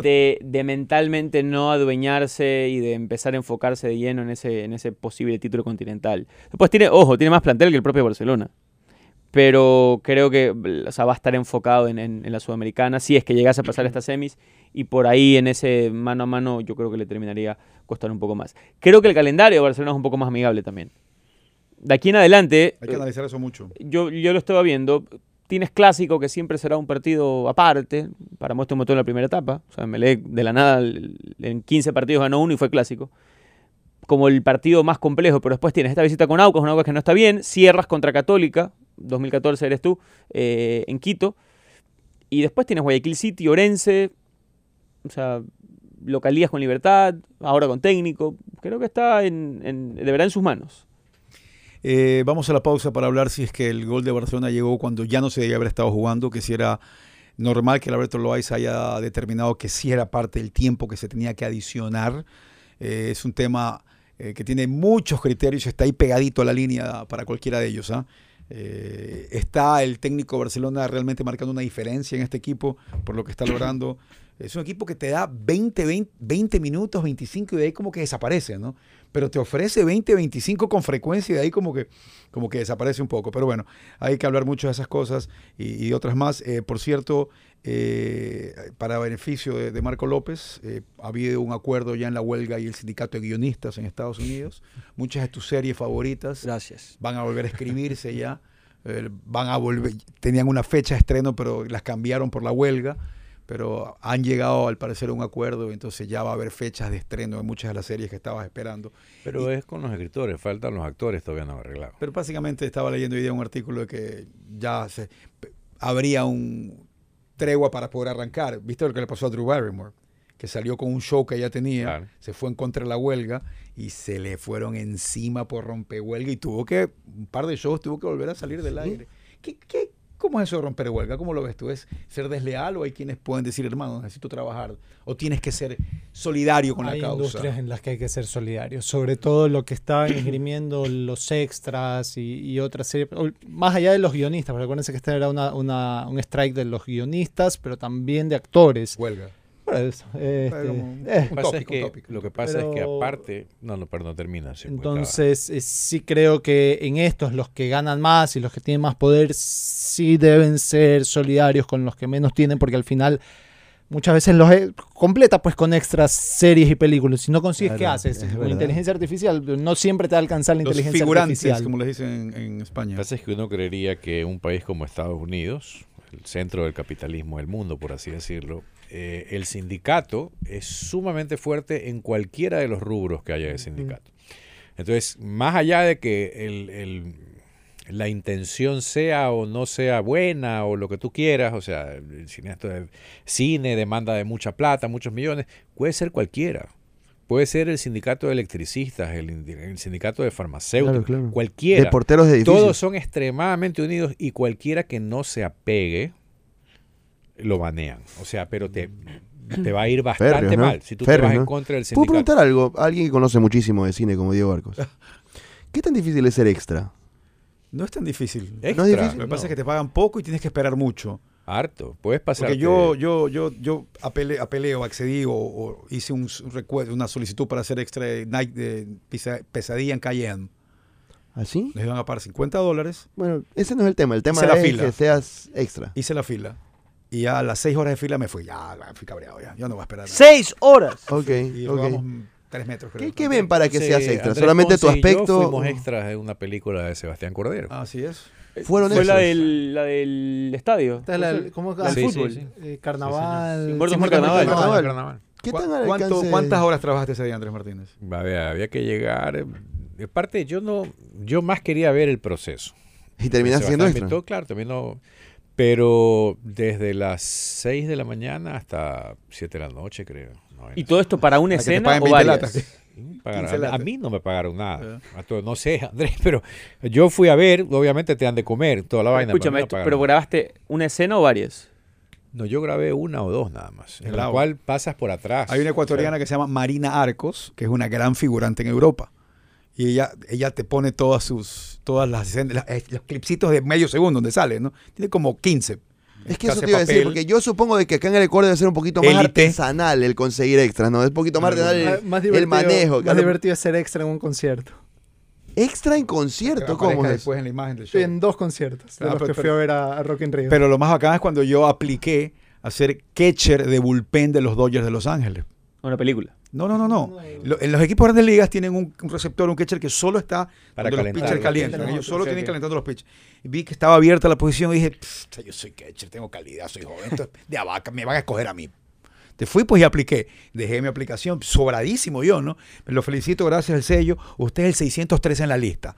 de, de mentalmente no adueñarse y de empezar a enfocarse de lleno en ese, en ese posible título continental. Después tiene, ojo, tiene más plantel que el propio Barcelona. pero creo que o sea, va a estar enfocado en, en- en la Sudamericana, si es que llegase a pasar estas semis, y por ahí en ese mano a mano yo creo que le terminaría costar un poco más. Creo que el calendario de Barcelona es un poco más amigable también. De aquí en adelante, Hay que eh, analizar eso mucho. yo, yo lo estaba viendo. Tienes clásico, que siempre será un partido aparte, para muestra un motor en la primera etapa. O sea, Melec de la nada en 15 partidos ganó uno y fue clásico. Como el partido más complejo, pero después tienes esta visita con Aucas, un Aucas que no está bien. Cierras contra Católica, 2014 eres tú, eh, en Quito. Y después tienes Guayaquil City, Orense, o sea, localías con libertad, ahora con técnico. Creo que está en, en- de verdad en sus manos. Eh, vamos a la pausa para hablar si es que el gol de Barcelona llegó cuando ya no se debía haber estado jugando, que si era normal que el Alberto Loaiza haya determinado que sí era parte del tiempo que se tenía que adicionar. Eh, es un tema eh, que tiene muchos criterios está ahí pegadito a la línea para cualquiera de ellos. ¿ah? Está el técnico Barcelona realmente marcando una diferencia en este equipo por lo que está logrando. Es un equipo que te da 20, 20, 20 minutos, 25 y de ahí como que desaparece, ¿no? Pero te ofrece 20, 25 con frecuencia y de ahí como que, como que desaparece un poco. Pero bueno, hay que hablar mucho de esas cosas y, y otras más. Eh, por cierto, eh, para beneficio de, de Marco López, eh, ha habido un acuerdo ya en la huelga y el sindicato de guionistas en Estados Unidos. Muchas de tus series favoritas Gracias. van a volver a escribirse ya. eh, van a volver, tenían una fecha de estreno, pero las cambiaron por la huelga. Pero han llegado al parecer a un acuerdo, entonces ya va a haber fechas de estreno de muchas de las series que estabas esperando. Pero es con los escritores, faltan los actores, todavía no arreglado. Pero básicamente estaba leyendo hoy día un artículo de que ya se, habría un tregua para poder arrancar. ¿Viste lo que le pasó a Drew Barrymore? Que salió con un show que ya tenía, Claro. se fue en contra de la huelga y se le fueron encima por rompehuelga y tuvo que, un par de shows tuvo que volver a salir del aire. ¿Qué, qué, ¿Cómo es eso de romper huelga? ¿Cómo lo ves tú? ¿Es ser desleal o hay quienes pueden decir, hermano, necesito trabajar? ¿O tienes que ser solidario con Hay la causa? industrias en las que hay que ser solidarios, sobre todo lo que está esgrimiendo [clears throat] los extras y, y otras series, o- más allá de los guionistas, porque acuérdense que este era una, una- un strike de los guionistas, pero también de actores. Huelga. Por eso, este, un- eh, Lo que pasa, tópico, es que, tópico. lo que pasa es que Pero- aparte... No, no, perdón, termina. pues, Entonces, eh, sí creo que en estos los que ganan más y los que tienen más poder sí deben ser solidarios con los que menos tienen, porque al final muchas veces los eh, completa pues con extras series y películas. Si no consigues, ¿qué Claro, haces? es Con inteligencia artificial, no siempre te va a alcanzar la Los inteligencia figurantes, artificial. como les dicen en, en Lo España. que pasa es que uno creería que un país como Estados Unidos, el centro del capitalismo del mundo, por así decirlo, eh, el sindicato es sumamente fuerte en cualquiera de los rubros que haya de sindicato. Entonces, más allá de que el- el- la intención sea o no sea buena o lo que tú quieras, o sea, el de cine demanda de mucha plata, muchos millones, puede ser cualquiera. Puede ser el sindicato de electricistas, el, indi- el sindicato de farmacéuticos, Claro, claro. cualquiera. De porteros de edificios. Todos son extremadamente unidos y cualquiera que no se apegue lo banean. O sea, pero te, te va a ir bastante Férreos, ¿no? mal si tú Férreos, te vas en ¿no? contra del ¿Puedo sindicato. preguntar algo? A alguien que conoce muchísimo de cine como Diego Arcos. [laughs] ¿Qué tan difícil es ser extra? No es tan difícil. Extra, ¿No es difícil? Lo que pasa es que te pagan poco y tienes que esperar mucho. Harto. Puedes pasar. Porque yo, yo, yo, yo apelé, apelé o accedí o, o hice un recuerdo, una solicitud para hacer extra de Night de Pisa- Pesadilla en Cayenne. ¿Así? Les iban a pagar 50 dólares. Bueno, ese no es el tema. El tema Hice la es fila. que seas extra. Hice la fila. Y ya a las 6 horas de fila me fui. Ya, fui cabreado. Ya, ya no voy a esperar. nada. Seis horas. Ok, Y ok. 3 metros. creo. ¿Qué, qué ven para que Entonces, seas extra? Andrés ¿Solamente tu Ponce y yo aspecto? fuimos extras de una película de Sebastián Cordero. Así es. Fueron Fue la del, la del estadio. Esta es la- ¿Cómo el del fútbol? sí, sí. Eh, carnaval. Sí, Muertos sí, por Muertos Carnaval. Carnaval. Carnaval. ¿Qué ¿Cu- tan cuánto-? ¿Cuántas horas trabajaste ese día, Andrés Martínez? Había, había que llegar. eh, De parte, yo no, yo más quería ver el proceso. Y terminas Sebastián siendo extra. invitó, claro, también no. Pero desde las 6 de la mañana hasta 7 de la noche, creo. No, ¿Y todo esto para una Para escena o 20 varias? latas. me pagaron- 15 a, mí no me pagaron nada. A todo- no sé, Andrés, [laughs] pero yo fui a ver, obviamente te dan de comer, toda la vaina. Escúchame, no ¿pero grabaste una escena o varias? No, yo grabé una o dos nada más. En la cual pasas por atrás. Hay una ecuatoriana que se llama Marina Arcos, que es una gran figurante en Europa. Y ella, ella te pone todas sus, todas las escenas, eh, los clipsitos de medio segundo donde sale, ¿no? Tiene como 15. Es que eso te iba a decir, porque yo supongo de que acá en el Ecuador debe ser un poquito más artesanal el conseguir extras, ¿no? Es un poquito más artesanal el, más el divertido, manejo. Más claro. divertido es ser extra en un concierto. Extra en concierto, ¿cómo es? después en la imagen del show. En dos conciertos de Ah, los pero- que fui a ver a, a Rock in Rio. Pero lo más bacán es cuando yo apliqué a ser catcher de bullpen de los Dodgers de Los Ángeles. Una película. No, no, no, no. Lo- en los equipos de grandes ligas tienen un, un receptor, un catcher que solo está Para cuando los calentar. pitchers calientan. Ellos los solo tienen calentando los pitchers. Vi que estaba abierta la posición y dije, "Pff, yo soy catcher, tengo calidad, soy joven, esto es de abaca, me van a escoger a mí. Te fui pues y apliqué. Dejé mi aplicación, sobradísimo yo, ¿no? Lo felicito, gracias al sello. Usted es el 603 en la lista.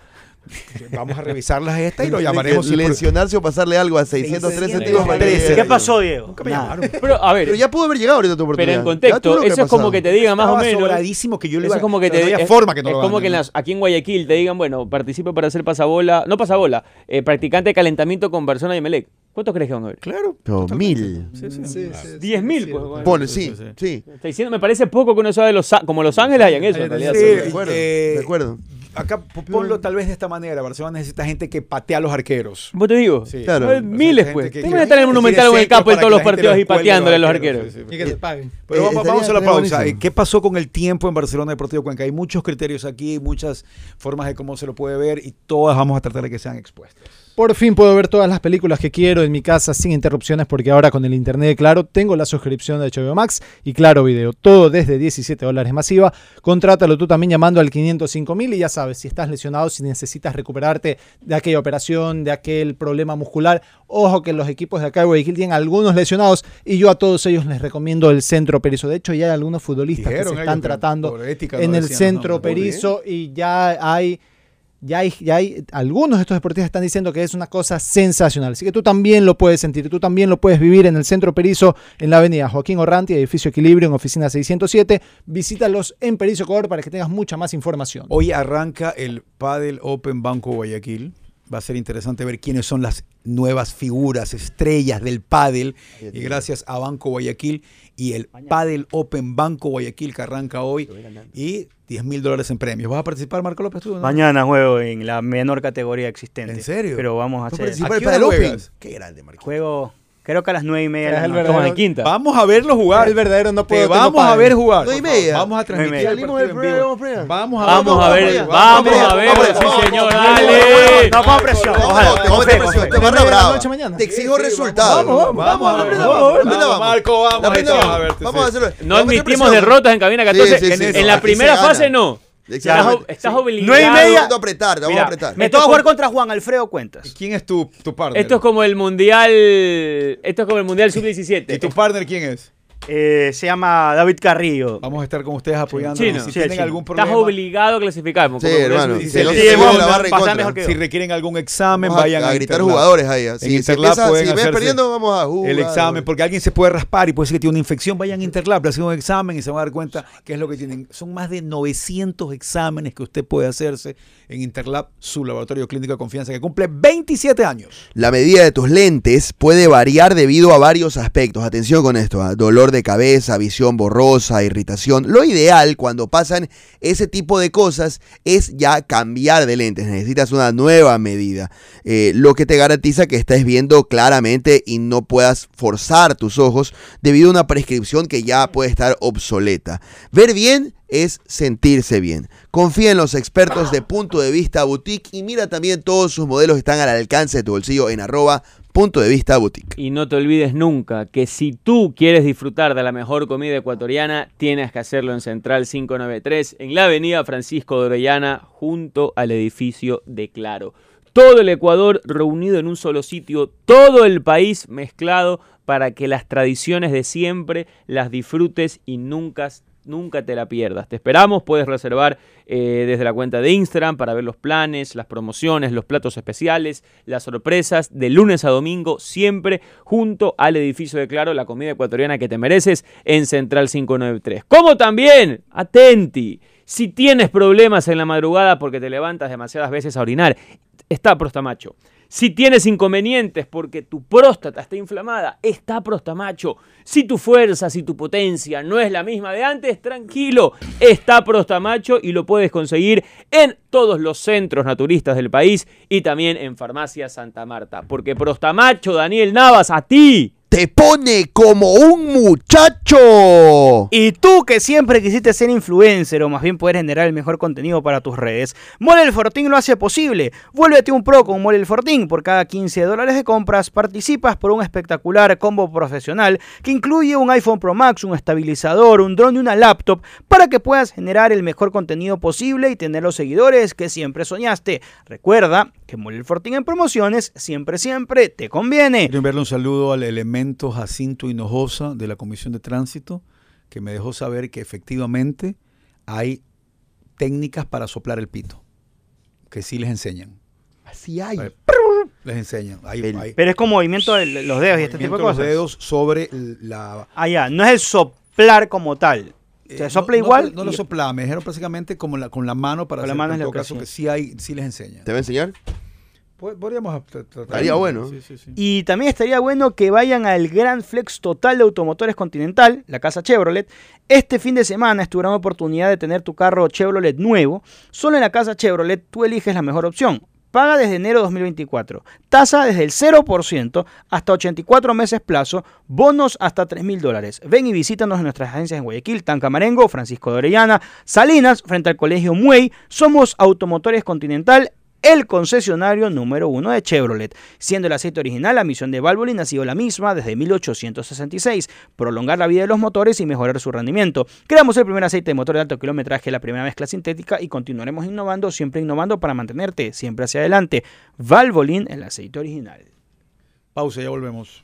Vamos a revisarlas esta y lo llamaremos. Lesionarse o pasarle algo a 613 tipos para que 613. llegue. ¿Qué pasó, Diego? Nunca me Nada. llamaron. Pero, a ver, Pero ya pudo haber llegado ahorita tu pero oportunidad. en Ya tú contexto, eso es como que te digan más o menos. sobradísimo que yo lo Eso es como que pero te es- forma que no es lo como que en aquí en Guayaquil te digan, bueno, participe para hacer pasabola, no pasabola, eh, practicante de calentamiento con persona de Melec. ¿Cuántos crees que van a ver? Claro. No, mil. Sí, sí. Sí, sí, sí, 10 mil, sí, pues, bueno. Pone, Sí, sí, sí, sí. Está diciendo, me parece poco que uno sabe los como Los Ángeles hayan eso, en Sí, realidad. sí. De acuerdo, eh, de acuerdo. Acá ponlo tal vez de esta manera. Barcelona necesita gente que patea a los arqueros. ¿Vos te digo? Sí. Claro. Miles, pues. Te que- estar en el Monumental o en el campo en para todos los partidos y pateándole a los arqueros. Sí, sí, Y que te paguen. Pero Eh, vamos, estaría- vamos a la pausa. buenísimo. Eh, ¿Qué pasó con el tiempo en Barcelona Deportivo Cuenca? Hay muchos criterios aquí, muchas formas de cómo se lo puede ver y todas vamos a tratar de que sean expuestas. Por fin puedo ver todas las películas que quiero en mi casa sin interrupciones porque ahora con el internet Claro tengo la suscripción de HBO Max y Claro Video. Todo desde 17 dólares masiva. Contrátalo tú también llamando al 505 mil y ya sabes, si estás lesionado, si necesitas recuperarte de aquella operación, de aquel problema muscular. Ojo que los equipos de acá de Guayaquil tienen algunos lesionados y yo a todos ellos les recomiendo el Centro Perizo. De hecho ya hay algunos futbolistas que se están ellos, tratando en el decían, Centro no. Perizo y ya hay ya hay, ya hay algunos de estos deportistas están diciendo que es una cosa sensacional. Así que tú también lo puedes sentir, tú también lo puedes vivir en el Centro Perizo, en la avenida Joaquín Orranti, edificio Equilibrio, en oficina 607. Visítalos en Perizo Ecuador para que tengas mucha más información. Hoy arranca el Padel Open Banco Guayaquil. Va a ser interesante ver quiénes son las nuevas figuras, estrellas del pádel. Y gracias a Banco Guayaquil y el Padel Open Banco Guayaquil que arranca hoy. Y 10 mil dólares en premios. ¿Vas a participar, Marco López? Tú, no? Mañana juego en la menor categoría existente. ¿En serio? Pero vamos a ¿Vas a hacer. participar ¿A hora Padel Open? Qué grande, Marquito. Juego, creo que a las nueve y media. Es el verdadero- Estamos en quinta. Vamos a verlo jugar. El verdadero no. Te tengo vamos a ver jugar. Nueve y media. Vamos a transmitir Salimos del programa, Vamos a Vamos a ver, vamos, a ver. Sí, señor, dale. No pongo presión. Te Ojalá. vamos a meter presión, te noche mañana. Te exijo resultados. vamos, vamos, vamos. Marco, vamos, te vamos. a a hacerlo. No a admitimos derrotas en cabina 14. Sí, sí, sí, en la primera fase no. Estás, estás obligado. Nueve y media. Vamos a apretar, te vamos Mira, a apretar. Me toca jugar contra Juan Alfredo Cuentas. ¿Quién es tu, tu partner? Esto es como el mundial. Esto es como el mundial sub-17. ¿Y tu partner quién es? Eh, se llama David Carrillo. Vamos a estar con ustedes apoyando. Si Sí, tienen chino. alún Estás problema, obligado a clasificar. como Sí, mundial hermano. sub-17. Si se requieren algún examen, Vamos vayan a, a gritar Interlab. jugadores ahí. Si, Interlab empieza- pueden si hacerse- perdiendo, vamos a jugar. el examen, porque alguien se puede raspar y puede ser que tiene una infección, vayan a Interlab, le hacen un examen y se van a dar cuenta qué es lo que tienen. Son más de 900 exámenes que usted puede hacerse en Interlab, su laboratorio clínico de confianza, que cumple 27 años. La medida de tus lentes puede variar debido a varios aspectos. Atención con esto, ¿ah? dolor de cabeza, visión borrosa, irritación. Lo ideal cuando pasan ese tipo de cosas es ya cambiar de lentes. Necesitas una nueva medida, eh, lo que te garantiza que estés viendo claramente y no puedas forzar tus ojos debido a una prescripción que ya puede estar obsoleta. Ver bien es sentirse bien. Confía en los expertos de Punto de Vista Boutique y mira también todos sus modelos que están al alcance de tu bolsillo en arroba Punto de Vista Boutique. Y no te olvides nunca que si tú quieres disfrutar de la mejor comida ecuatoriana, tienes que hacerlo en Central 593, en la avenida Francisco de Orellana, junto al edificio de Claro. Todo el Ecuador reunido en un solo sitio, todo el país mezclado para que las tradiciones de siempre las disfrutes y nunca, nunca te la pierdas. Te esperamos, puedes reservar eh, desde la cuenta de Instagram para ver los planes, las promociones, los platos especiales, las sorpresas de lunes a domingo, siempre junto al edificio de Claro, la comida ecuatoriana que te mereces en Central 593. Como también, atenti, si tienes problemas en la madrugada porque te levantas demasiadas veces a orinar, está Prostamacho. Si tienes inconvenientes porque tu próstata está inflamada, está Prostamacho. Si tu fuerza, si tu potencia no es la misma de antes, tranquilo, está Prostamacho y lo puedes conseguir en todos los centros naturistas del país y también en Farmacia Santa Marta. Porque Prostamacho, Daniel Navas, a ti te pone como un muchacho. Y tú que siempre quisiste ser influencer o más bien poder generar el mejor contenido para tus redes, Mole el Fortín lo hace posible. Vuélvete un pro con Mole el Fortín. Por cada 15 dólares de compras participas por un espectacular combo profesional que incluye un iPhone Pro Max, un estabilizador, un drone y una laptop para que puedas generar el mejor contenido posible y tener los seguidores que siempre soñaste. Recuerda que Mole el Fortín en promociones siempre, siempre te conviene. Quiero enviarle un saludo al elemento Jacinto Hinojosa de la Comisión de Tránsito, que me dejó saber que efectivamente hay técnicas para soplar el pito, que sí les enseñan. Así hay. Les enseñan. Hay, El- hay Pero es con movimiento de los dedos y este tipo movimiento de de los cosas. dedos sobre la... Ah, ya, no es el soplar como tal. Se Eh, sopla no- no- igual. No, lo y- soplaba, me dijeron prácticamente como la, con la mano para Con la hacer, mano en lo todo que caso que sí hay, sí les enseñan. ¿Te va a enseñar? Po- Podríamos tra- tratar. Estaría bueno. Sí, sí, sí. Y también estaría bueno que vayan al Gran Flex Total de Automotores Continental, la casa Chevrolet. Este fin de semana es tu gran oportunidad de tener tu carro Chevrolet nuevo. Solo en la casa Chevrolet tú eliges la mejor opción. Paga desde enero 2024. Tasa desde el 0% hasta 84 meses plazo. Bonos hasta 3 mil dólares. Ven y visítanos en nuestras agencias en Guayaquil, Tancamarengo, Francisco de Orellana, Salinas, frente al Colegio Muey. Somos Automotores Continental el concesionario número uno de Chevrolet. Siendo el aceite original, la misión de Valvoline ha sido la misma desde 1866, prolongar la vida de los motores y mejorar su rendimiento. Creamos el primer aceite de motor de alto kilometraje, la primera mezcla sintética y continuaremos innovando, siempre innovando para mantenerte siempre hacia adelante. Valvoline, el aceite original. Pausa, ya volvemos.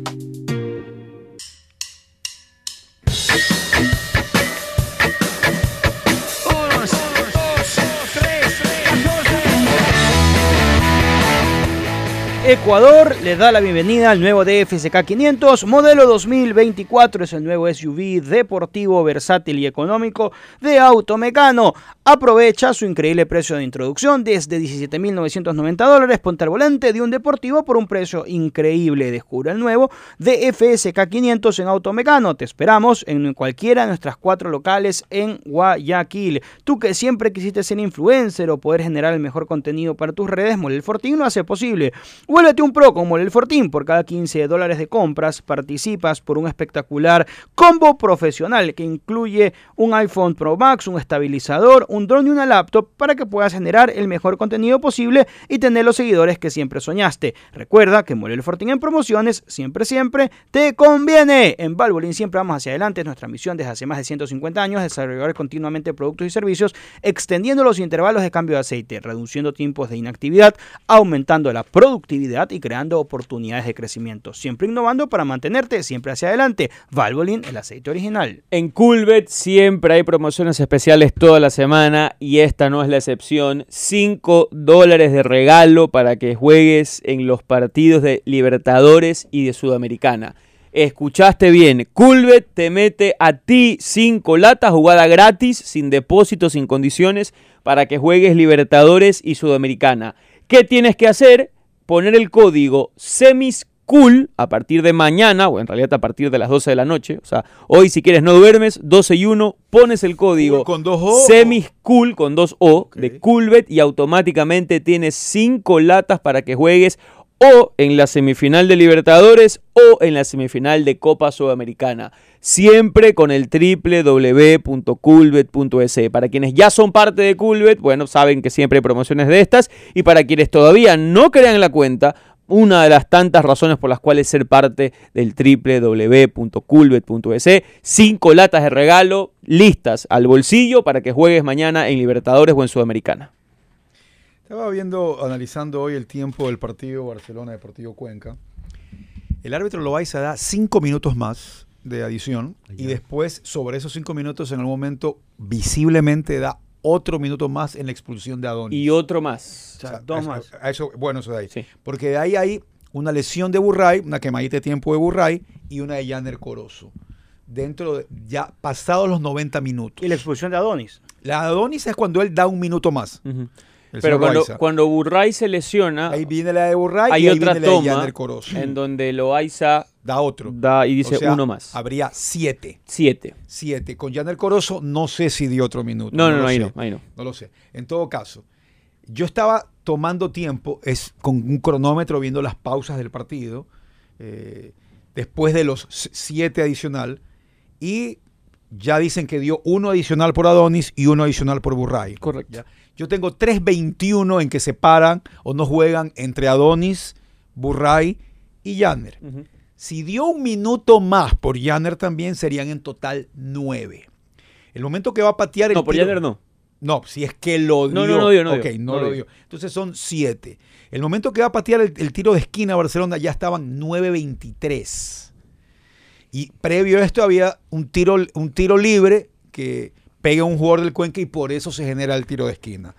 Ecuador le da la bienvenida al nuevo DFSK 500, modelo 2024, es el nuevo SUV deportivo, versátil y económico de Automecano. Aprovecha su increíble precio de introducción desde 17.990 dólares, ponte al volante de un deportivo por un precio increíble. Descubre el nuevo DFSK 500 en Automecano. Te esperamos en cualquiera de nuestras cuatro locales en Guayaquil. Tú que siempre quisiste ser influencer o poder generar el mejor contenido para tus redes, Molel Fortín lo hace posible. Vuélvete un pro con Molel Fortín. Por cada 15 dólares de compras participas por un espectacular combo profesional que incluye un iPhone Pro Max, un estabilizador, un drone y una laptop para que puedas generar el mejor contenido posible y tener los seguidores que siempre soñaste. Recuerda que Molel Fortín en promociones siempre, siempre te conviene. En Valvoline siempre vamos hacia adelante. Es nuestra misión desde hace más de 150 años desarrollar continuamente productos y servicios, extendiendo los intervalos de cambio de aceite, reduciendo tiempos de inactividad, aumentando la productividad y creando oportunidades de crecimiento. Siempre innovando para mantenerte siempre hacia adelante. Valvoline, el aceite original. En Coolbet siempre hay promociones especiales toda la semana y esta no es la excepción. 5 dólares de regalo para que juegues en los partidos de Libertadores y de Sudamericana. Escuchaste bien, Coolbet te mete a ti 5 latas jugada gratis, sin depósito, sin condiciones, para que juegues Libertadores y Sudamericana. ¿Qué tienes que hacer? Poner el código SEMISCOOL a partir de mañana, o en realidad a partir de las 12 de la noche. O sea, hoy si quieres no duermes, 12 y 1, pones el código Con dos O. SEMISCOOL con dos O Ok. de Coolbet y automáticamente tienes 5 latas para que juegues o en la semifinal de Libertadores o en la semifinal de Copa Sudamericana. Siempre con el www.coolbet.es. Para quienes ya son parte de Coolbet, bueno, saben que siempre hay promociones de estas. Y para quienes todavía no crean la cuenta, una de las tantas razones por las cuales ser parte del www.coolbet.es. Cinco latas de regalo listas al bolsillo para que juegues mañana en Libertadores o en Sudamericana. Estaba viendo, analizando hoy el tiempo del partido Barcelona Deportivo Cuenca. El árbitro Loaiza da cinco minutos más de adición y después, sobre esos cinco minutos, en algún momento, visiblemente da otro minuto más en la expulsión de Adonis. Y otro más. O sea, O sea, dos más. a eso, bueno, eso de ahí. Sí. Porque de ahí hay una lesión de Burray, una quemadita de tiempo de Burray y una de Janer Corozo. Dentro de, ya pasados los 90 minutos. Y la expulsión de Adonis. La de Adonis es cuando él da un minuto más. Ujú. El Pero cuando, Loaiza. cuando Burray se lesiona, Ahí viene la de Burray hay y ahí otra viene la de toma Corozo. en donde Loaiza Da otro. da y dice O sea, uno más. Habría siete. Siete. Siete. Con Yander Corozo no sé si dio otro minuto. No, no, lo no, ahí sé. no, ahí no. No lo sé. En todo caso, yo estaba tomando tiempo es con un cronómetro viendo las pausas del partido eh, después de los siete adicional y ya dicen que dio uno adicional por Adonis y uno adicional por Burray. Correcto. ¿ya? Yo tengo 3.21 en que se paran o no juegan entre Adonis, Burray y Yanner. Ujú. Si dio un minuto más por Yanner también serían en total nueve. El momento que va a patear el No, por tiro- Yander no. no, si es que lo dio. No, no, no dio, no Ok, dio, no no lo dio. dio. Entonces son siete. El momento que va a patear el, el tiro de esquina a Barcelona ya estaban 9.23. Y previo a esto había un tiro, un tiro libre que pega un jugador del Cuenca y por eso se genera el tiro de esquina.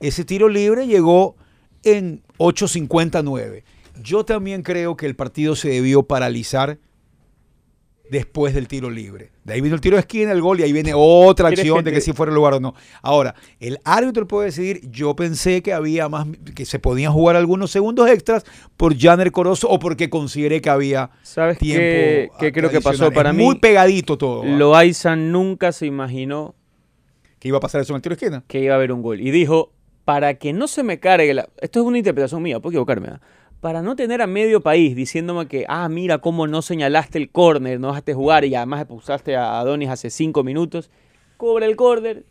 Ese tiro libre llegó en 8.59. Yo también creo que el partido se debió paralizar después del tiro libre. De ahí vino el tiro de esquina, el gol, y ahí viene otra ¿Quieres acción de que si fuera el lugar o no. Ahora, el árbitro puede decidir, yo pensé que había más, que se podían jugar algunos segundos extras por Janer Corozo o porque consideré que había ¿Sabes tiempo qué, qué creo que pasó para Es mí? Muy pegadito todo. ¿va? Loaiza nunca se imaginó que iba a pasar eso en el tiro de esquina. que iba a haber un gol. Y dijo, para que no se me cargue la... Esto es una interpretación mía, puedo equivocarme. ¿ah? Para no tener a medio país diciéndome que, ah, mira cómo no señalaste el córner, no dejaste jugar y además expulsaste a Adonis hace cinco minutos. Cobra el córner,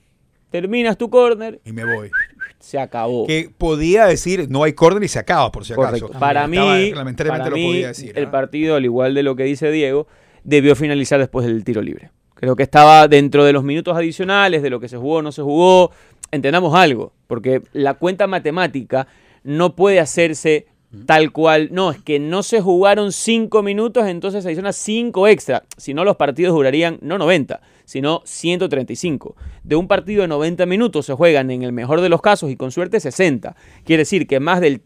terminas tu córner, Y me voy. se acabó. Que podía decir, no hay córner y se acaba, por si acaso. Correcto. Para mí, Estaba- para lo podía decir. el ¿ah? partido, al igual de lo que dice Diego, debió finalizar después del tiro libre. Creo que estaba dentro de los minutos adicionales, de lo que se jugó o no se jugó. Entendamos algo, porque la cuenta matemática no puede hacerse tal cual. No, es que no se jugaron cinco minutos, entonces se adiciona cinco extra. Si no, los partidos durarían no 90, sino 135. De un partido de 90 minutos se juegan en el mejor de los casos y con suerte 60. Quiere decir que más del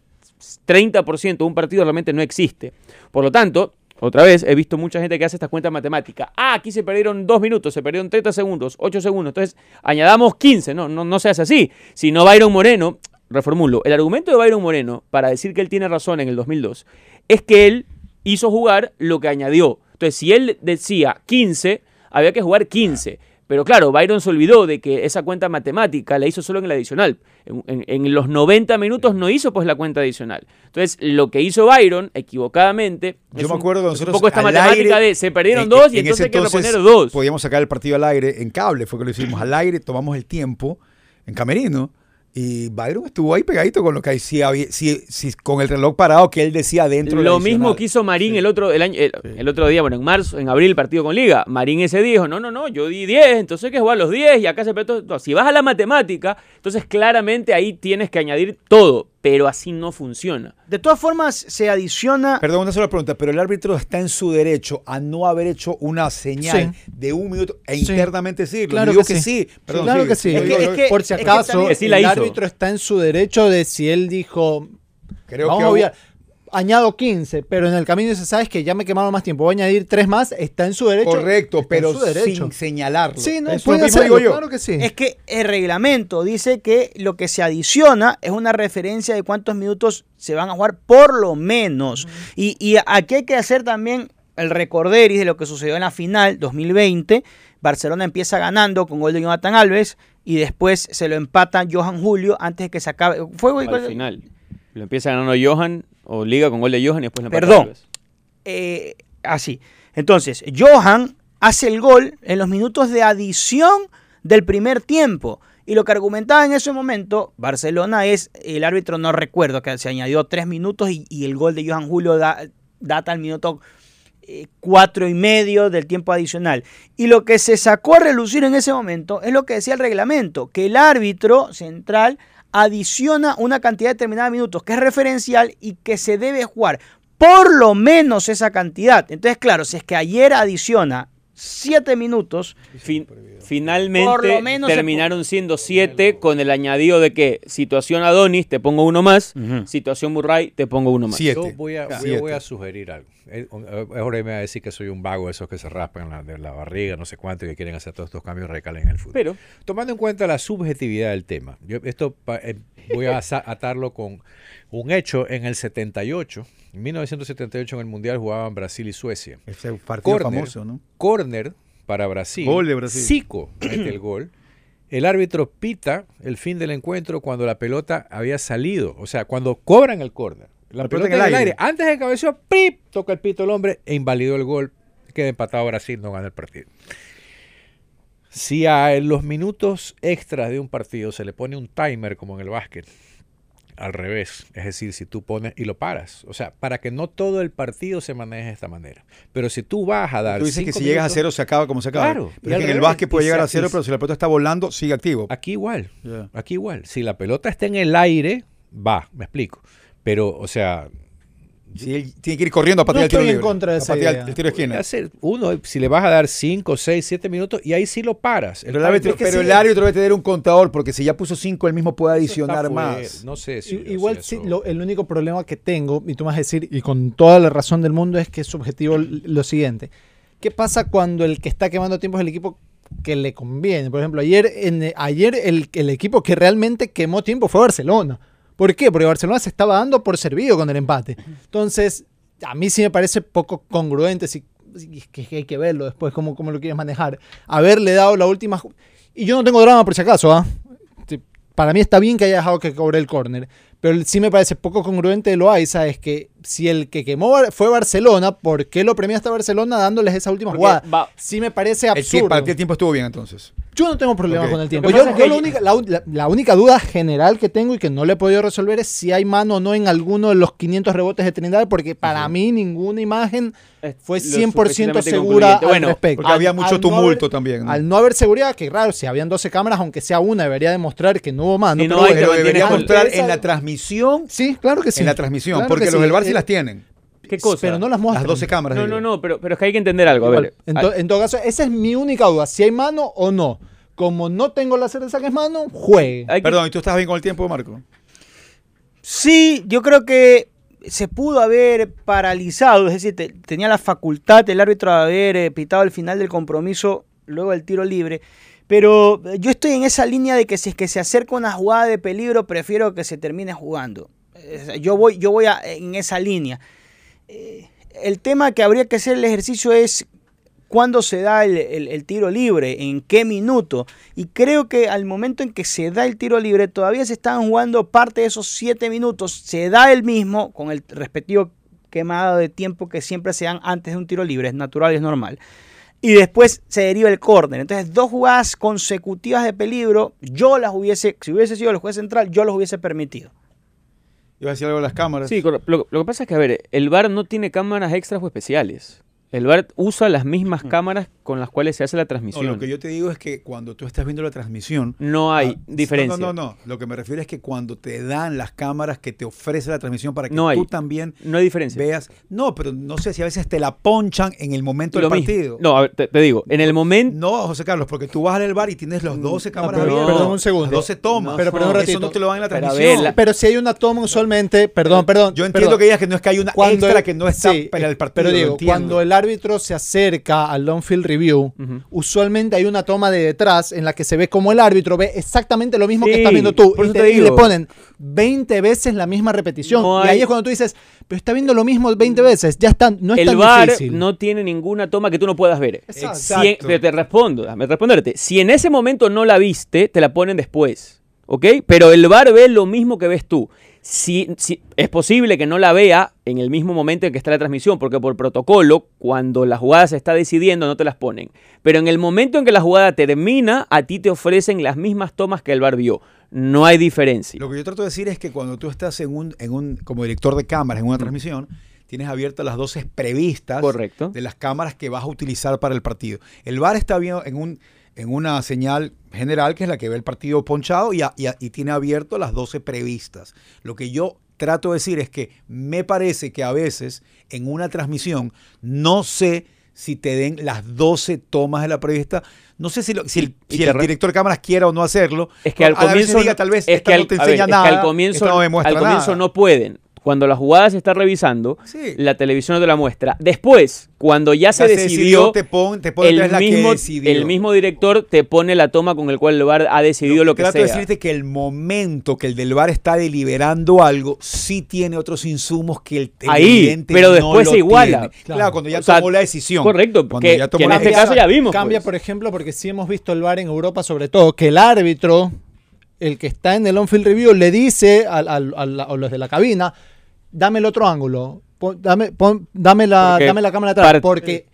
30% de un partido realmente no existe. Por lo tanto, otra vez, he visto mucha gente que hace estas cuentas matemáticas. Ah, aquí se perdieron 2 minutos, se perdieron 30 segundos, 8 segundos. Entonces, añadamos 15. No, no, no se hace así. Si no, Byron Moreno, reformulo, el argumento de Byron Moreno para decir que él tiene razón en el 2002 es que él hizo jugar lo que añadió. Entonces, si él decía 15, había que jugar 15. Pero claro, Byron se olvidó de que esa cuenta matemática la hizo solo en el adicional. En, en- en los 90 minutos no hizo pues la cuenta adicional. Entonces, lo que hizo Byron, equivocadamente, Yo es me un- acuerdo que es nosotros un poco esta matemática aire, de se perdieron en- dos y en entonces hay que reponer dos. Podíamos sacar el partido al aire en cable, fue que lo hicimos al aire, tomamos el tiempo en camerino y Byron estuvo ahí pegadito con lo que sí había, sí- sí, con el reloj parado que él decía dentro. Lo mismo que hizo Marín el otro el, año, el, el otro día, bueno, en marzo, en abril, el partido con Liga. Marín ese día dijo, no, no, no, yo di 10, entonces hay que jugar los 10 y acá se. No, si vas a la matemática, entonces claramente ahí tienes que añadir todo, pero así no funciona. De todas formas, se adiciona. Perdón, una sola pregunta, pero el árbitro está en su derecho a no haber hecho una señal Sí. de un minuto e Sí. internamente decirlo. Claro Digo que que sí. sí. Perdón, claro sigue. que sí. Yo Es que- digo- es que- Por si es que acaso, también- el árbitro está en su derecho de si él dijo, creo vamos que a obviar, añado 15, pero en el camino dice, sabes que ya me quemaron más tiempo, voy a añadir 3 más, está en su derecho. Correcto, pero sin señalarlo. Sí, no, Eso puede mismo digo yo. claro que sí. Es que el reglamento dice que lo que se adiciona es una referencia de cuántos minutos se van a jugar por lo menos. Y, y aquí hay que hacer también el recorderis de lo que sucedió en la final 2020. Barcelona empieza ganando con gol de Jonathan Alves y después se lo empatan Johan Julio antes de que se acabe. Fue gol- Al final. Lo empieza ganando Johan, o Liga con gol de Johan y después le empata Perdón. Eh, así. Entonces, Johan hace el gol en los minutos de adición del primer tiempo. Y lo que argumentaba en ese momento Barcelona es, el árbitro no recuerdo, que se añadió tres minutos y, y el gol de Johan Julio da- data al minuto eh, cuatro y medio del tiempo adicional. Y lo que se sacó a relucir en ese momento es lo que decía el reglamento, que el árbitro central adiciona una cantidad determinada de minutos que es referencial y que se debe jugar por lo menos esa cantidad. Entonces, claro, si es que ayer adiciona siete minutos. Fin- finalmente Por lo menos se terminaron siendo siete con el añadido de que situación Adonis te pongo uno más, situación Murray te pongo uno más. Siete. Yo voy a, voy a- Siete. voy a sugerir algo. Eh, Ahora me va a decir que soy un vago de esos que se raspan la, de la barriga, no sé cuánto, y que quieren hacer todos estos cambios radicales en el fútbol. Pero Tomando en cuenta la subjetividad del tema, yo esto pa- eh, voy a [laughs] atarlo con un hecho en el 78. En 1978 en el Mundial jugaban Brasil y Suecia. Ese partido Corner, famoso, ¿no? corner para Brasil. Gol de Brasil. Zico mete el gol. El árbitro pita el fin del encuentro cuando la pelota había salido. O sea, cuando cobran el córner. La, La pelota en el aire. Antes de cabeceó, ¡pip! Toca el pito el hombre e invalidó el gol. Queda empatado Brasil, no gana el partido. Si a los minutos extras de un partido se le pone un timer como en el básquet, al revés, es decir, si tú pones y lo paras, o sea, para que no todo el partido se maneje de esta manera. Pero si tú vas a dar Tú dices que si llegas a cero se acaba como se acaba. Claro, Pero es al que en el básquet puede llegar a cero, pero si la pelota está volando, sigue activo. Aquí igual. Aquí igual. Si la pelota está en el aire, va, me explico. Pero, o sea, Si él tiene que ir corriendo a patear No el tiro estoy en libre. contra de a esa patear idea. el tiro de esquina. hacer uno, si le vas a dar 5, 6, 7 minutos, y ahí sí lo paras. Pero el árbitro, es que pero sí. el árbitro debe tener un contador, porque si ya puso cinco, él mismo puede adicionar más. No sé si. I- Igual si lo- el único problema que tengo, y tú me vas a decir, y con toda la razón del mundo, es que es subjetivo lo siguiente. ¿Qué pasa cuando el que está quemando tiempo es el equipo que le conviene? Por ejemplo, ayer, en, ayer el, el equipo que realmente quemó tiempo fue Barcelona. ¿Por qué? Porque Barcelona se estaba dando por servido con el empate. Entonces, a mí sí me parece poco congruente, si, es que hay que verlo después, cómo, cómo lo quieres manejar. Haberle dado la última... Y yo no tengo drama por si acaso, ¿ah? Para mí está bien que haya dejado que cobre el córner, pero sí me parece poco congruente de Loaiza es que si el que quemó fue Barcelona, ¿por qué lo premiaste a Barcelona dándoles esa última Porque jugada? va- Sí me parece El absurdo. para ti el tiempo estuvo bien entonces. Yo no tengo problema Ok. con el tiempo. Yo, que- la, única, la, única duda general que tengo y que no le he podido resolver es si hay mano o no en alguno de los 500 rebotes de Trinidad, porque para mí ninguna imagen fue lo 100% suficientemente segura al Bueno, respecto. Porque había mucho no tumulto haber- también. ¿no? Al no haber seguridad, que raro, si habían 12 cámaras, aunque sea una, debería demostrar que no hubo mano. Si no pero debería mostrar esa- en la transmisión, Sí, claro que sí. en la transmisión, Claro porque que los sí. del Bar sí Eh, las tienen. ¿Qué cosa? Pero no las muestran. Las 12 cámaras. No, digo. no, no, pero, pero es que hay que entender algo. A ver, en, to- en todo caso, esa es mi única duda. Si hay mano o no. Como no tengo la certeza que es mano, juegue. hay que- Perdón, ¿y tú estás bien con el tiempo, Marco? Sí, yo creo que se pudo haber paralizado, es decir, te- tenía la facultad el árbitro de haber eh, pitado el final del compromiso luego del tiro libre. Pero eh, yo estoy en esa línea de que si es que se acerca una jugada de peligro, prefiero que se termine jugando. Yo voy, yo voy a- en esa línea. Eh, el tema que habría que hacer el ejercicio es cuándo se da el, el- tiro libre, en qué minuto. Y creo que al momento en que se da el tiro libre, todavía se están jugando parte de esos siete minutos. Se da el mismo, con el respectivo quemado de tiempo que siempre se dan antes de un tiro libre, es natural es normal. Y después se deriva el córner. Entonces, dos jugadas consecutivas de peligro, yo las hubiese, si hubiese sido el juez central, yo los hubiese permitido. Iba a decir algo de las cámaras. Sí, lo, lo que pasa es que, a ver, el VAR no tiene cámaras extras o especiales. El VAR usa las mismas cámaras con las cuales se hace la No, transmisión. lo que yo te digo es que cuando tú estás viendo la transmisión. No hay ah, diferencia. No, no, no. Lo que me refiero es que cuando te dan las cámaras que te ofrece la transmisión para que No hay. tú también No hay diferencia. veas. No, pero no sé si a veces te la ponchan en el momento Lo del mismo. partido. No, a ver, te, te digo, en el momento... No, José Carlos, porque tú vas al bar y tienes los 12 cámaras pero- abiertas, perdón un segundo. las 12 tomas. Pero- pero un Eso ratito. no te lo dan en la Pero transmisión. ver, la- Pero si hay una toma usualmente, perdón, perdón. Yo entiendo perdón. que digas que no es que hay una extra que no está sí, para el partido. Pero digo, cuando el árbitro se acerca al long field review, usualmente hay una toma de detrás en la que se ve como el árbitro ve exactamente lo mismo que estás viendo tú. Y, eso te- te y le ponen 20 veces la misma repetición. No Y ahí es cuando tú dices, pero está viendo lo mismo 20 veces. Ya está, no es el tan difícil. no tiene ninguna toma que tú no puedas ver. Exacto. Si en- te, te respondo, déjame responderte. Si en ese momento no la viste, te la ponen después. ¿Ok? Pero el VAR ve lo mismo que ves tú. Si, si- es posible que no la vea en el mismo momento en que está la transmisión, porque por protocolo, cuando la jugada se está decidiendo, no te las ponen. Pero en el momento en que la jugada termina, a ti te ofrecen las mismas tomas que el VAR vio. No hay diferencia. Lo que yo trato de decir es que cuando tú estás en un, en un como director de cámaras en una transmisión, tienes abiertas las 12 previstas Correcto. de las cámaras que vas a utilizar para el partido. El VAR está viendo en un en una señal general que es la que ve el partido ponchado y, a- y a- y tiene abierto las 12 previstas. Lo que yo trato de decir es que me parece que a veces en una transmisión no sé si te den las 12 tomas de la prevista. No sé si, lo- si el, si director de cámaras quiera o no hacerlo. Es que al comienzo diga, tal vez es esta que no te ver, enseña es que nada. al comienzo, no al comienzo nada. no pueden. Cuando la jugada se está revisando, Sí. la televisión no te la muestra. Después, cuando ya se Ya decidió, te pon, te pone el, mismo, decidió. el mismo director te pone la toma con el cual el VAR ha decidido lo que Trato de sea. decirte que el momento que el del bar está deliberando algo, sí tiene otros insumos que el Ahí, televidente pero después lo se iguala. tiene. Claro, cuando ya O sea, tomó la decisión. correcto, Cuando que- ya que tomó en la este caso ya vimos. Cambia, pues. por ejemplo, porque sí hemos visto el VAR en Europa, sobre todo, que el árbitro, el que está en el on-field review, le dice a los de la cabina, dame el otro ángulo, pon- dame, pon- dame, la, Porque dame la cámara atrás, porque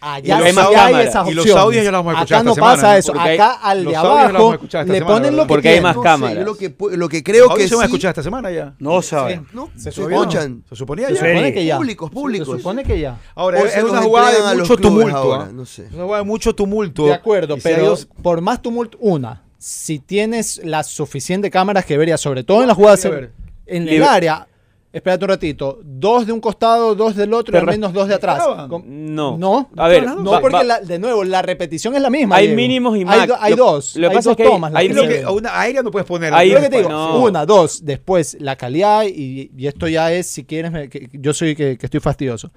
allá Y los sí hay cámaras. esas Y los opciones. audios ya los vamos a escuchar Acá no esta pasa eso, hay- acá al de abajo le semana, ponen lo que Porque hay más No sé, cámaras. yo lo que, lo que creo Los que se van a escuchar esta semana ya. No saben. ¿no? Se Se supone. escuchan. Se suponía Se ya. supone que ya. Públicos, públicos. Se supone que ya. Ahora, es, se una jugada de mucho tumulto. ¿ah? no sé. Es una jugada de mucho tumulto. De acuerdo, hay pero por más tumulto, una, si tienes las suficientes cámaras que verías, sobre todo en las jugadas a ver. en el área, espérate un ratito, dos de un costado, dos del otro, y al menos dos de atrás. No. No, A ver, no, va- porque va- la- de nuevo, la repetición es la misma. Hay Diego. mínimos y Hay, do- hay Lo- dos. lo hay pasa dos es que tomas. hay lo que a una aérea no puedes poner. Ahí- Lo que te digo, No. una, dos, después la calidad y, y esto ya es, si quieres, me- que- yo soy que, que estoy fastidioso.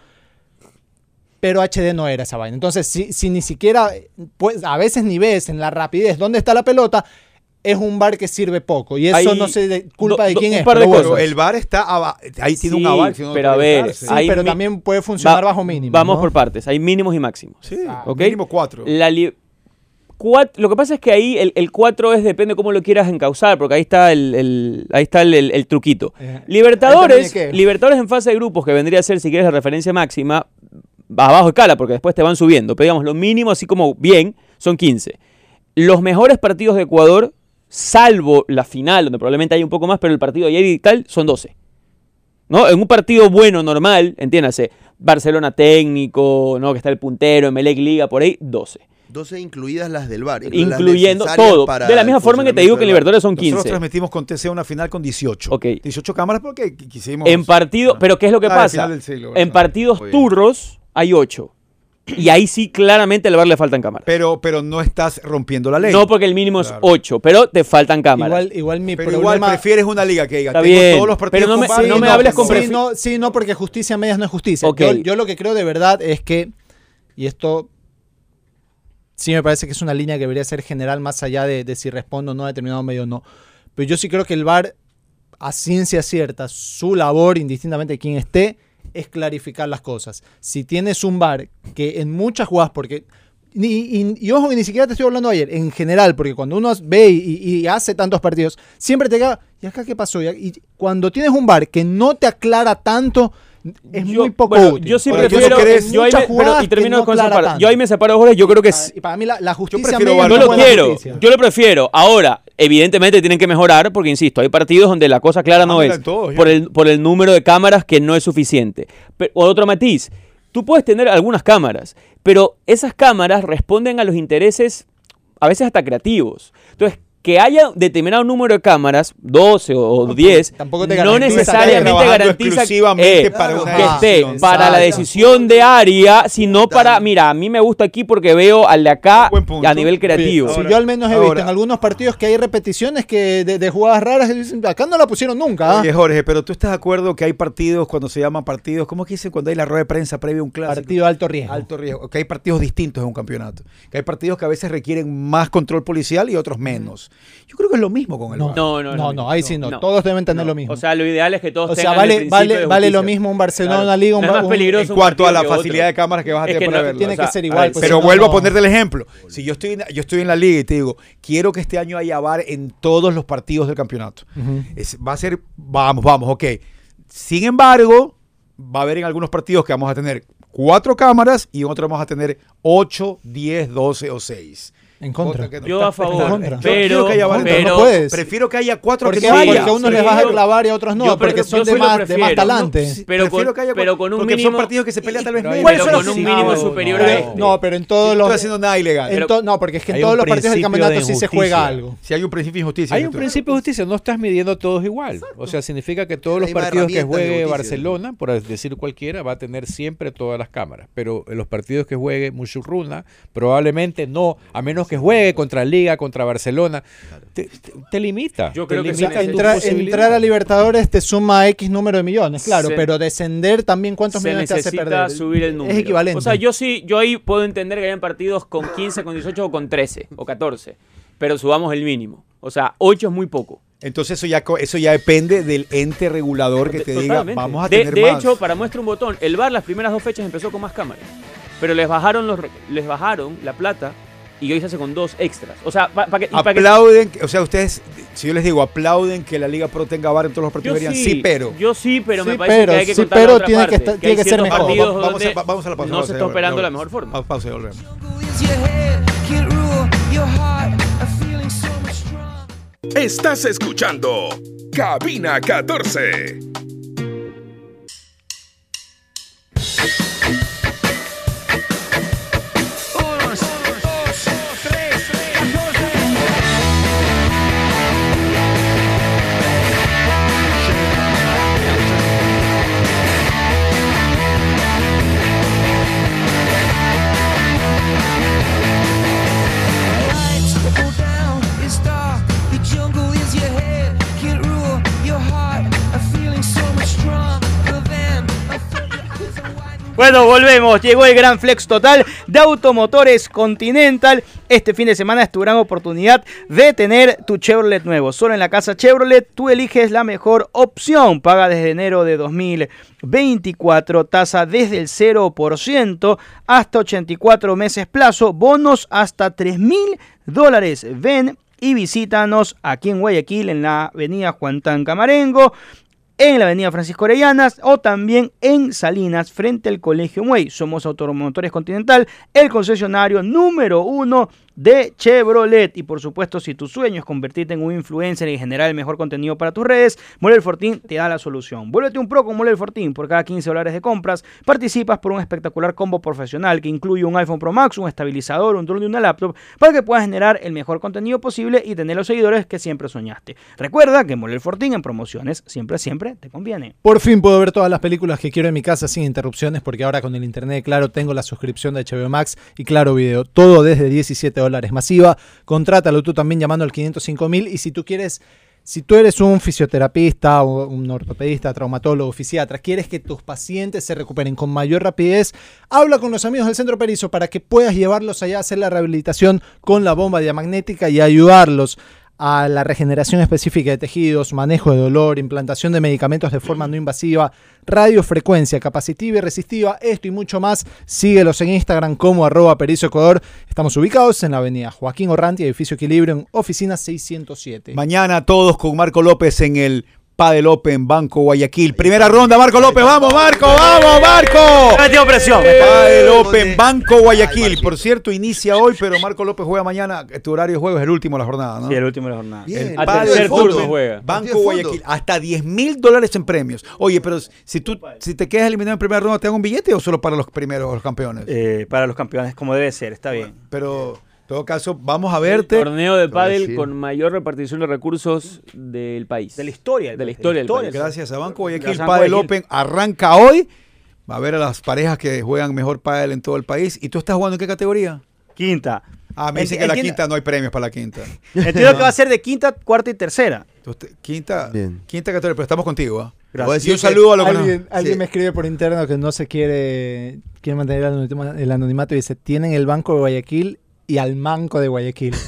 Pero HD no era esa vaina. Entonces, si, si ni siquiera, pues a veces ni ves en la rapidez dónde está la pelota, es un bar que sirve poco. Y eso Hay no sé de culpa do- de do- quién un es. par de pero bueno. El bar está ahí tiene un Sí, aval. si no pero a ver, usarse. Sí, hay pero también puede funcionar Va- bajo mínimo. Vamos ¿no? por partes. Hay mínimos y máximos. Sí, ¿ok? mínimo cuatro. La li- cuat- lo que pasa es que ahí el, el 4 es depende cómo lo quieras encauzar, porque ahí está el, el- ahí está el, el- el truquito. Eh, Libertadores, Libertadores en fase de grupos, que vendría a ser, si quieres, la referencia máxima, abajo escala, porque después te van subiendo. Pero digamos, lo mínimo, así como bien, son 15. Los mejores partidos de Ecuador, salvo la final, donde probablemente hay un poco más, pero el partido de ayer y tal, son 12. ¿No? En un partido bueno, normal, entiéndase, Barcelona técnico, ¿no? Que está el puntero, Emelec Liga, por ahí, 12. 12 incluidas las del bar. Incluyendo todo. De la misma forma que te digo que en Libertadores son Nosotros 15. transmitimos con TC una final con 18. Ok. 18 cámaras porque qu- quisimos. En partido, pero ¿qué es lo que Ah, pasa? siglo, en partidos turros hay 8. Y ahí sí claramente al VAR le faltan cámaras. Pero, pero no estás rompiendo la ley. No porque el mínimo Claro. es 8, pero te faltan cámaras. Igual, igual mi pero problema... igual prefieres una liga que diga. Está tengo bien, todos los partidos pero no me- VAR, no me no, hables con sí, no, sí, no, porque justicia a medias no es justicia. Ok. Yo, yo lo que creo de verdad es que, y esto sí me parece que es una línea que debería ser general más allá de, de si respondo o no a determinado medio o no. Pero yo sí creo que el VAR, a ciencia cierta, su labor, indistintamente de quién esté, es clarificar las cosas. Si tienes un VAR que en muchas jugadas, porque... Y, y- y ojo que ni siquiera te estoy hablando ayer, en general, porque cuando uno ve y, y hace tantos partidos, siempre te queda, ¿y acá qué pasó? Y, y cuando tienes un VAR que no te aclara tanto, es Yo- muy poco bueno, útil. Yo ¿tú prefiero. yo ahí Muchas me- pero- jugadas y termino que no con. Yo ahí me separo de Jorge. Yo creo que es- Y para mí la, la justicia prefiero media VAR. no Yo lo quiero, justicia. yo lo prefiero. Ahora, evidentemente tienen que mejorar porque, insisto, hay partidos donde la cosa clara no es todos, por el, por el número de cámaras que no es suficiente. Pero, otro matiz, tú puedes tener algunas cámaras, pero esas cámaras responden a los intereses a veces hasta creativos. Entonces, que haya determinado número de cámaras, 12 o 10, tampoco te no necesariamente garantiza exclusivamente eh, para una que esté decisión. para la decisión de área, sino para, mira, a mí me gusta aquí porque veo al de acá a nivel creativo. Ahora- yo al menos he visto en algunos partidos que hay repeticiones que de, de jugadas raras acá no la pusieron nunca. ¿ah?". Oye, Jorge, pero tú estás de acuerdo que hay partidos cuando se llaman partidos, ¿cómo es que dicen cuando hay la rueda de prensa previa a un clásico? Partido de alto riesgo. Alto riesgo. Que hay partidos distintos en un campeonato. Que hay partidos que a veces requieren más control policial y otros menos. Yo creo que es lo mismo con el No, VAR. No, no, no, no. ahí sí no. No. Todos deben tener No. lo mismo. O sea, lo ideal es que todos O sea, tengan el vale, principio vale, de vale lo mismo un Barcelona Claro. Liga, un, No es más un- peligroso En un cuanto a la facilidad de cámaras que vas a Es tener que para no- verlo. tiene o sea, que ser igual. ver, pues, Pero si no, vuelvo a no. ponerte el ejemplo. Si yo estoy, en, yo estoy en la liga y te digo, quiero que este año haya VAR en todos los partidos del campeonato. Es- va a ser, vamos, vamos, ok. Sin embargo, va a haber en algunos partidos que vamos a tener cuatro cámaras y en otros vamos a tener 8, 10, 12 o 6. En contra. Que no. Yo a favor, pero, que haya varios, pero- no puedes. Prefiero que haya cuatro Porque, que sí, no porque a unos les vas a clavar y a otros no, yo porque son de más, de más talante. Pero prefiero con- que haya pero cuatro, con un porque mínimo- son partidos que se pelean tal vez. Pero con un mínimo superior Pero- a este. no, pero en todos No los. estoy haciendo nada ilegal. en to- no, porque es que en todos los partidos del campeonato sí se juega algo. si hay un principio de injusticia. Hay que un principio de justicia, no estás midiendo todos igual. O sea, significa que todos los partidos que juegue. Barcelona, por decir cualquiera, va a tener siempre todas las cámaras. Pero en los partidos que juegue Mushurruna, probablemente no, a menos que juegue contra Liga, contra Barcelona, te, te- te limita. Yo te creo que sea, limita tus entra- entrar a Libertadores te suma X número de millones, claro, Se- pero descender también cuántos millones te hace perder. subir el número. Es equivalente. O sea, yo sí, yo ahí puedo entender que hayan partidos con 15, con 18 o con 13 o 14, pero subamos el mínimo. O sea, 8 es muy poco. Entonces eso ya, eso ya depende del ente regulador que te diga, vamos a de, tener de más. hecho, para muestra un botón, el VAR las primeras dos fechas empezó con más cámaras, pero les bajaron los les bajaron la plata y hoy se hace con dos extras. O sea, para pa' que- aplauden, que- o sea, ustedes, si yo les digo, aplauden que la Liga Pro tenga VAR en todos los partidos, yo dirían, sí, pero. Yo sí, pero me Sí, parece pero, que hay que sí, contar la pero otra tiene que tiene que ser mejor. Vamos, vamos a, vamos la pausa. no se está operando de la mejor forma. Vamos, pausa y volvemos. Estás escuchando Cabina 14. Bueno, volvemos. Llegó el gran flex total de Automotores Continental. Este fin de semana es tu gran oportunidad de tener tu Chevrolet nuevo. Solo en la casa Chevrolet tú eliges la mejor opción. Paga desde enero de 2024. Tasa desde el 0% hasta 84 meses plazo. Bonos hasta 3 mil dólares. Ven y visítanos aquí en Guayaquil, en la avenida Juan Tan Camarengo en la avenida Francisco Orellanas o también en Salinas frente al Colegio Muey. Somos Automotores Continental, el concesionario número uno de Chevrolet. Y por supuesto, si tu sueño es convertirte en un influencer y generar el mejor contenido para tus redes, Moler Fortín te da la solución. Vuélvete un pro con Moler Fortín. Por cada 15 dólares de compras, participas por un espectacular combo profesional que incluye un iPhone Pro Max, un estabilizador, un drone y una laptop para que puedas generar el mejor contenido posible y tener los seguidores que siempre soñaste. Recuerda que Moler Fortín en promociones siempre, siempre te conviene. Por fin puedo ver todas las películas que quiero en mi casa sin interrupciones, porque ahora con el internet, claro, tengo la suscripción de HBO Max y Claro Video. Todo desde 17 dólares masiva. Contrátalo tú también llamando al 505 mil. Y si tú quieres, si tú eres un fisioterapista o un ortopedista, traumatólogo, fisiatra, quieres que tus pacientes se recuperen con mayor rapidez, habla con los amigos del Centro Perizo para que puedas llevarlos allá a hacer la rehabilitación con la bomba diamagnética y ayudarlos a la regeneración específica de tejidos, manejo de dolor, implantación de medicamentos de forma no invasiva, radiofrecuencia capacitiva y resistiva, esto y mucho más. Síguelos en Instagram como arroba Ecuador. Estamos ubicados en la avenida Joaquín Orranti, edificio Equilibrio, en oficina 607. Mañana todos con Marco López en el Padel Open Banco Guayaquil. Primera ronda, Marco López. ¡Vamos, Marco! ¡Vamos, Marco! metido presión. Padel Open. Banco Guayaquil. Por cierto, inicia hoy, pero Marco López juega mañana. Tu horario de juego es el último de la jornada, ¿no? Sí, el último de la jornada. Bien, El tercer turno juega. Banco. Guayaquil, hasta 10 mil dólares en premios. Oye, pero si tú si te quedas eliminado en primera ronda, ¿te dan un billete o solo para los primeros los campeones? Eh, para los campeones, como debe ser, está bien. Pero todo caso, vamos a El verte. torneo de pádel con mayor repartición de recursos del país. De la historia. De la historia del país. Gracias a Banco Guayaquil. Gracias Padel. Open arranca hoy. Va a ver a las parejas que juegan mejor pádel en todo el país. ¿Y tú estás jugando en qué categoría? Quinta. Ah, me dicen que la quinta no hay premios para la quinta. Entiendo que va a ser de quinta, cuarta y tercera. Entonces, quinta, Bien. quinta categoría, pero estamos contigo. ¿ah? A Y un saludo a Alguien, alguien Sí. me escribe por interno que no se quiere, quiere mantener el anonima- el anonimato y dice, tienen el Banco de Guayaquil y al Manco de Guayaquil. [laughs]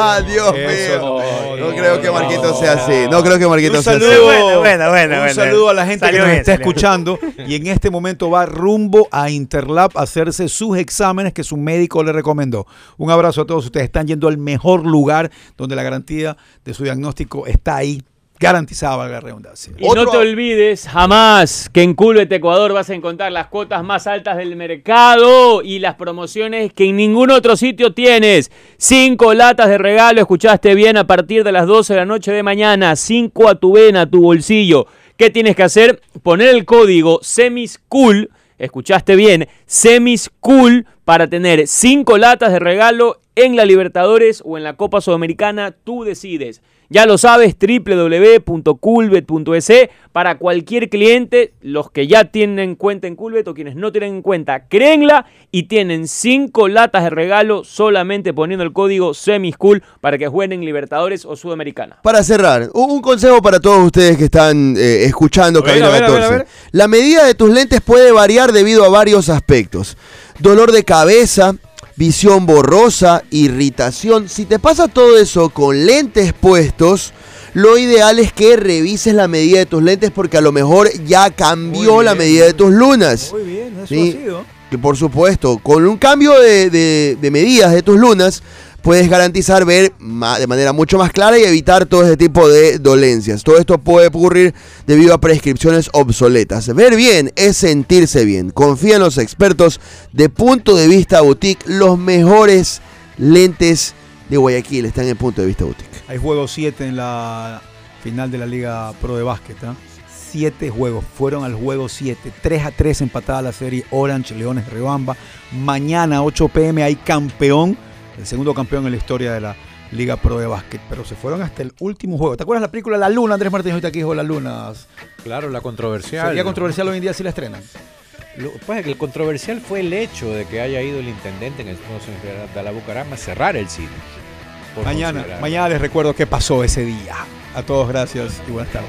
Ah, Dios mío. no, No no, creo que. Marquito sea así. No creo que Marquito Un sea así. saludo, Buena, buena, buena, un saludo a la gente Salió que nos bien, está escuchando y en este momento va rumbo a Interlab a hacerse sus exámenes que su médico le recomendó. Un abrazo a todos ustedes. Están yendo al mejor lugar donde la garantía de su diagnóstico está ahí garantizaba la redundancia. Y no te olvides jamás que en Culvet Ecuador vas a encontrar las cuotas más altas del mercado y las promociones que en ningún otro sitio tienes. Cinco latas de regalo, escuchaste bien, a partir de las 12 de la noche de mañana. Cinco a tu vena, a tu bolsillo. ¿Qué tienes que hacer? Poner el código SEMISCOOL, escuchaste bien, SEMISCOOL para tener cinco latas de regalo en la Libertadores o en la Copa Sudamericana. Tú decides. Ya lo sabes, www.culbet.es para cualquier cliente, los que ya tienen cuenta en Culbet o quienes no tienen en cuenta, créenla y tienen 5 latas de regalo solamente poniendo el código SEMISCOOL para que jueguen en Libertadores o Sudamericana. Para cerrar, un consejo para todos ustedes que están eh, escuchando ver, Cabina a ver, a ver, 14. a ver. La medida de tus lentes puede variar debido a varios aspectos. Dolor de cabeza, visión borrosa, irritación. Si te pasa todo eso con lentes puestos, lo ideal es que revises la medida de tus lentes porque a lo mejor ya cambió la medida de tus lunas. Muy bien, eso Sí. ha sido. Que por supuesto, con un cambio de, de- de medidas de tus lunas, puedes garantizar ver de manera mucho más clara y evitar todo ese tipo de dolencias. Todo esto puede ocurrir debido a prescripciones obsoletas. Ver bien es sentirse bien. Confía en los expertos de punto de vista boutique. Los mejores lentes de Guayaquil están en punto de vista boutique. Hay juego 7 en la final de la Liga Pro de Básquet. ¿ah? Siete juegos. Fueron al juego 7. 3 a 3 empatada la serie Orange, Leones, Rebamba. Mañana, 8 pm, hay campeón. El segundo campeón en la historia de la Liga Pro de Básquet. Pero se fueron hasta el último juego. ¿Te acuerdas la película La Luna? Andrés Martínez ahorita aquí dijo La Luna. Claro, la controversial. Sería controversial hoy en día si la estrenan. Lo que pasa es que el controversial fue el hecho de que haya ido el intendente en el de la Bucaramanga a cerrar el cine. Mañana, mañana les recuerdo qué pasó ese día. A todos gracias y buenas tardes.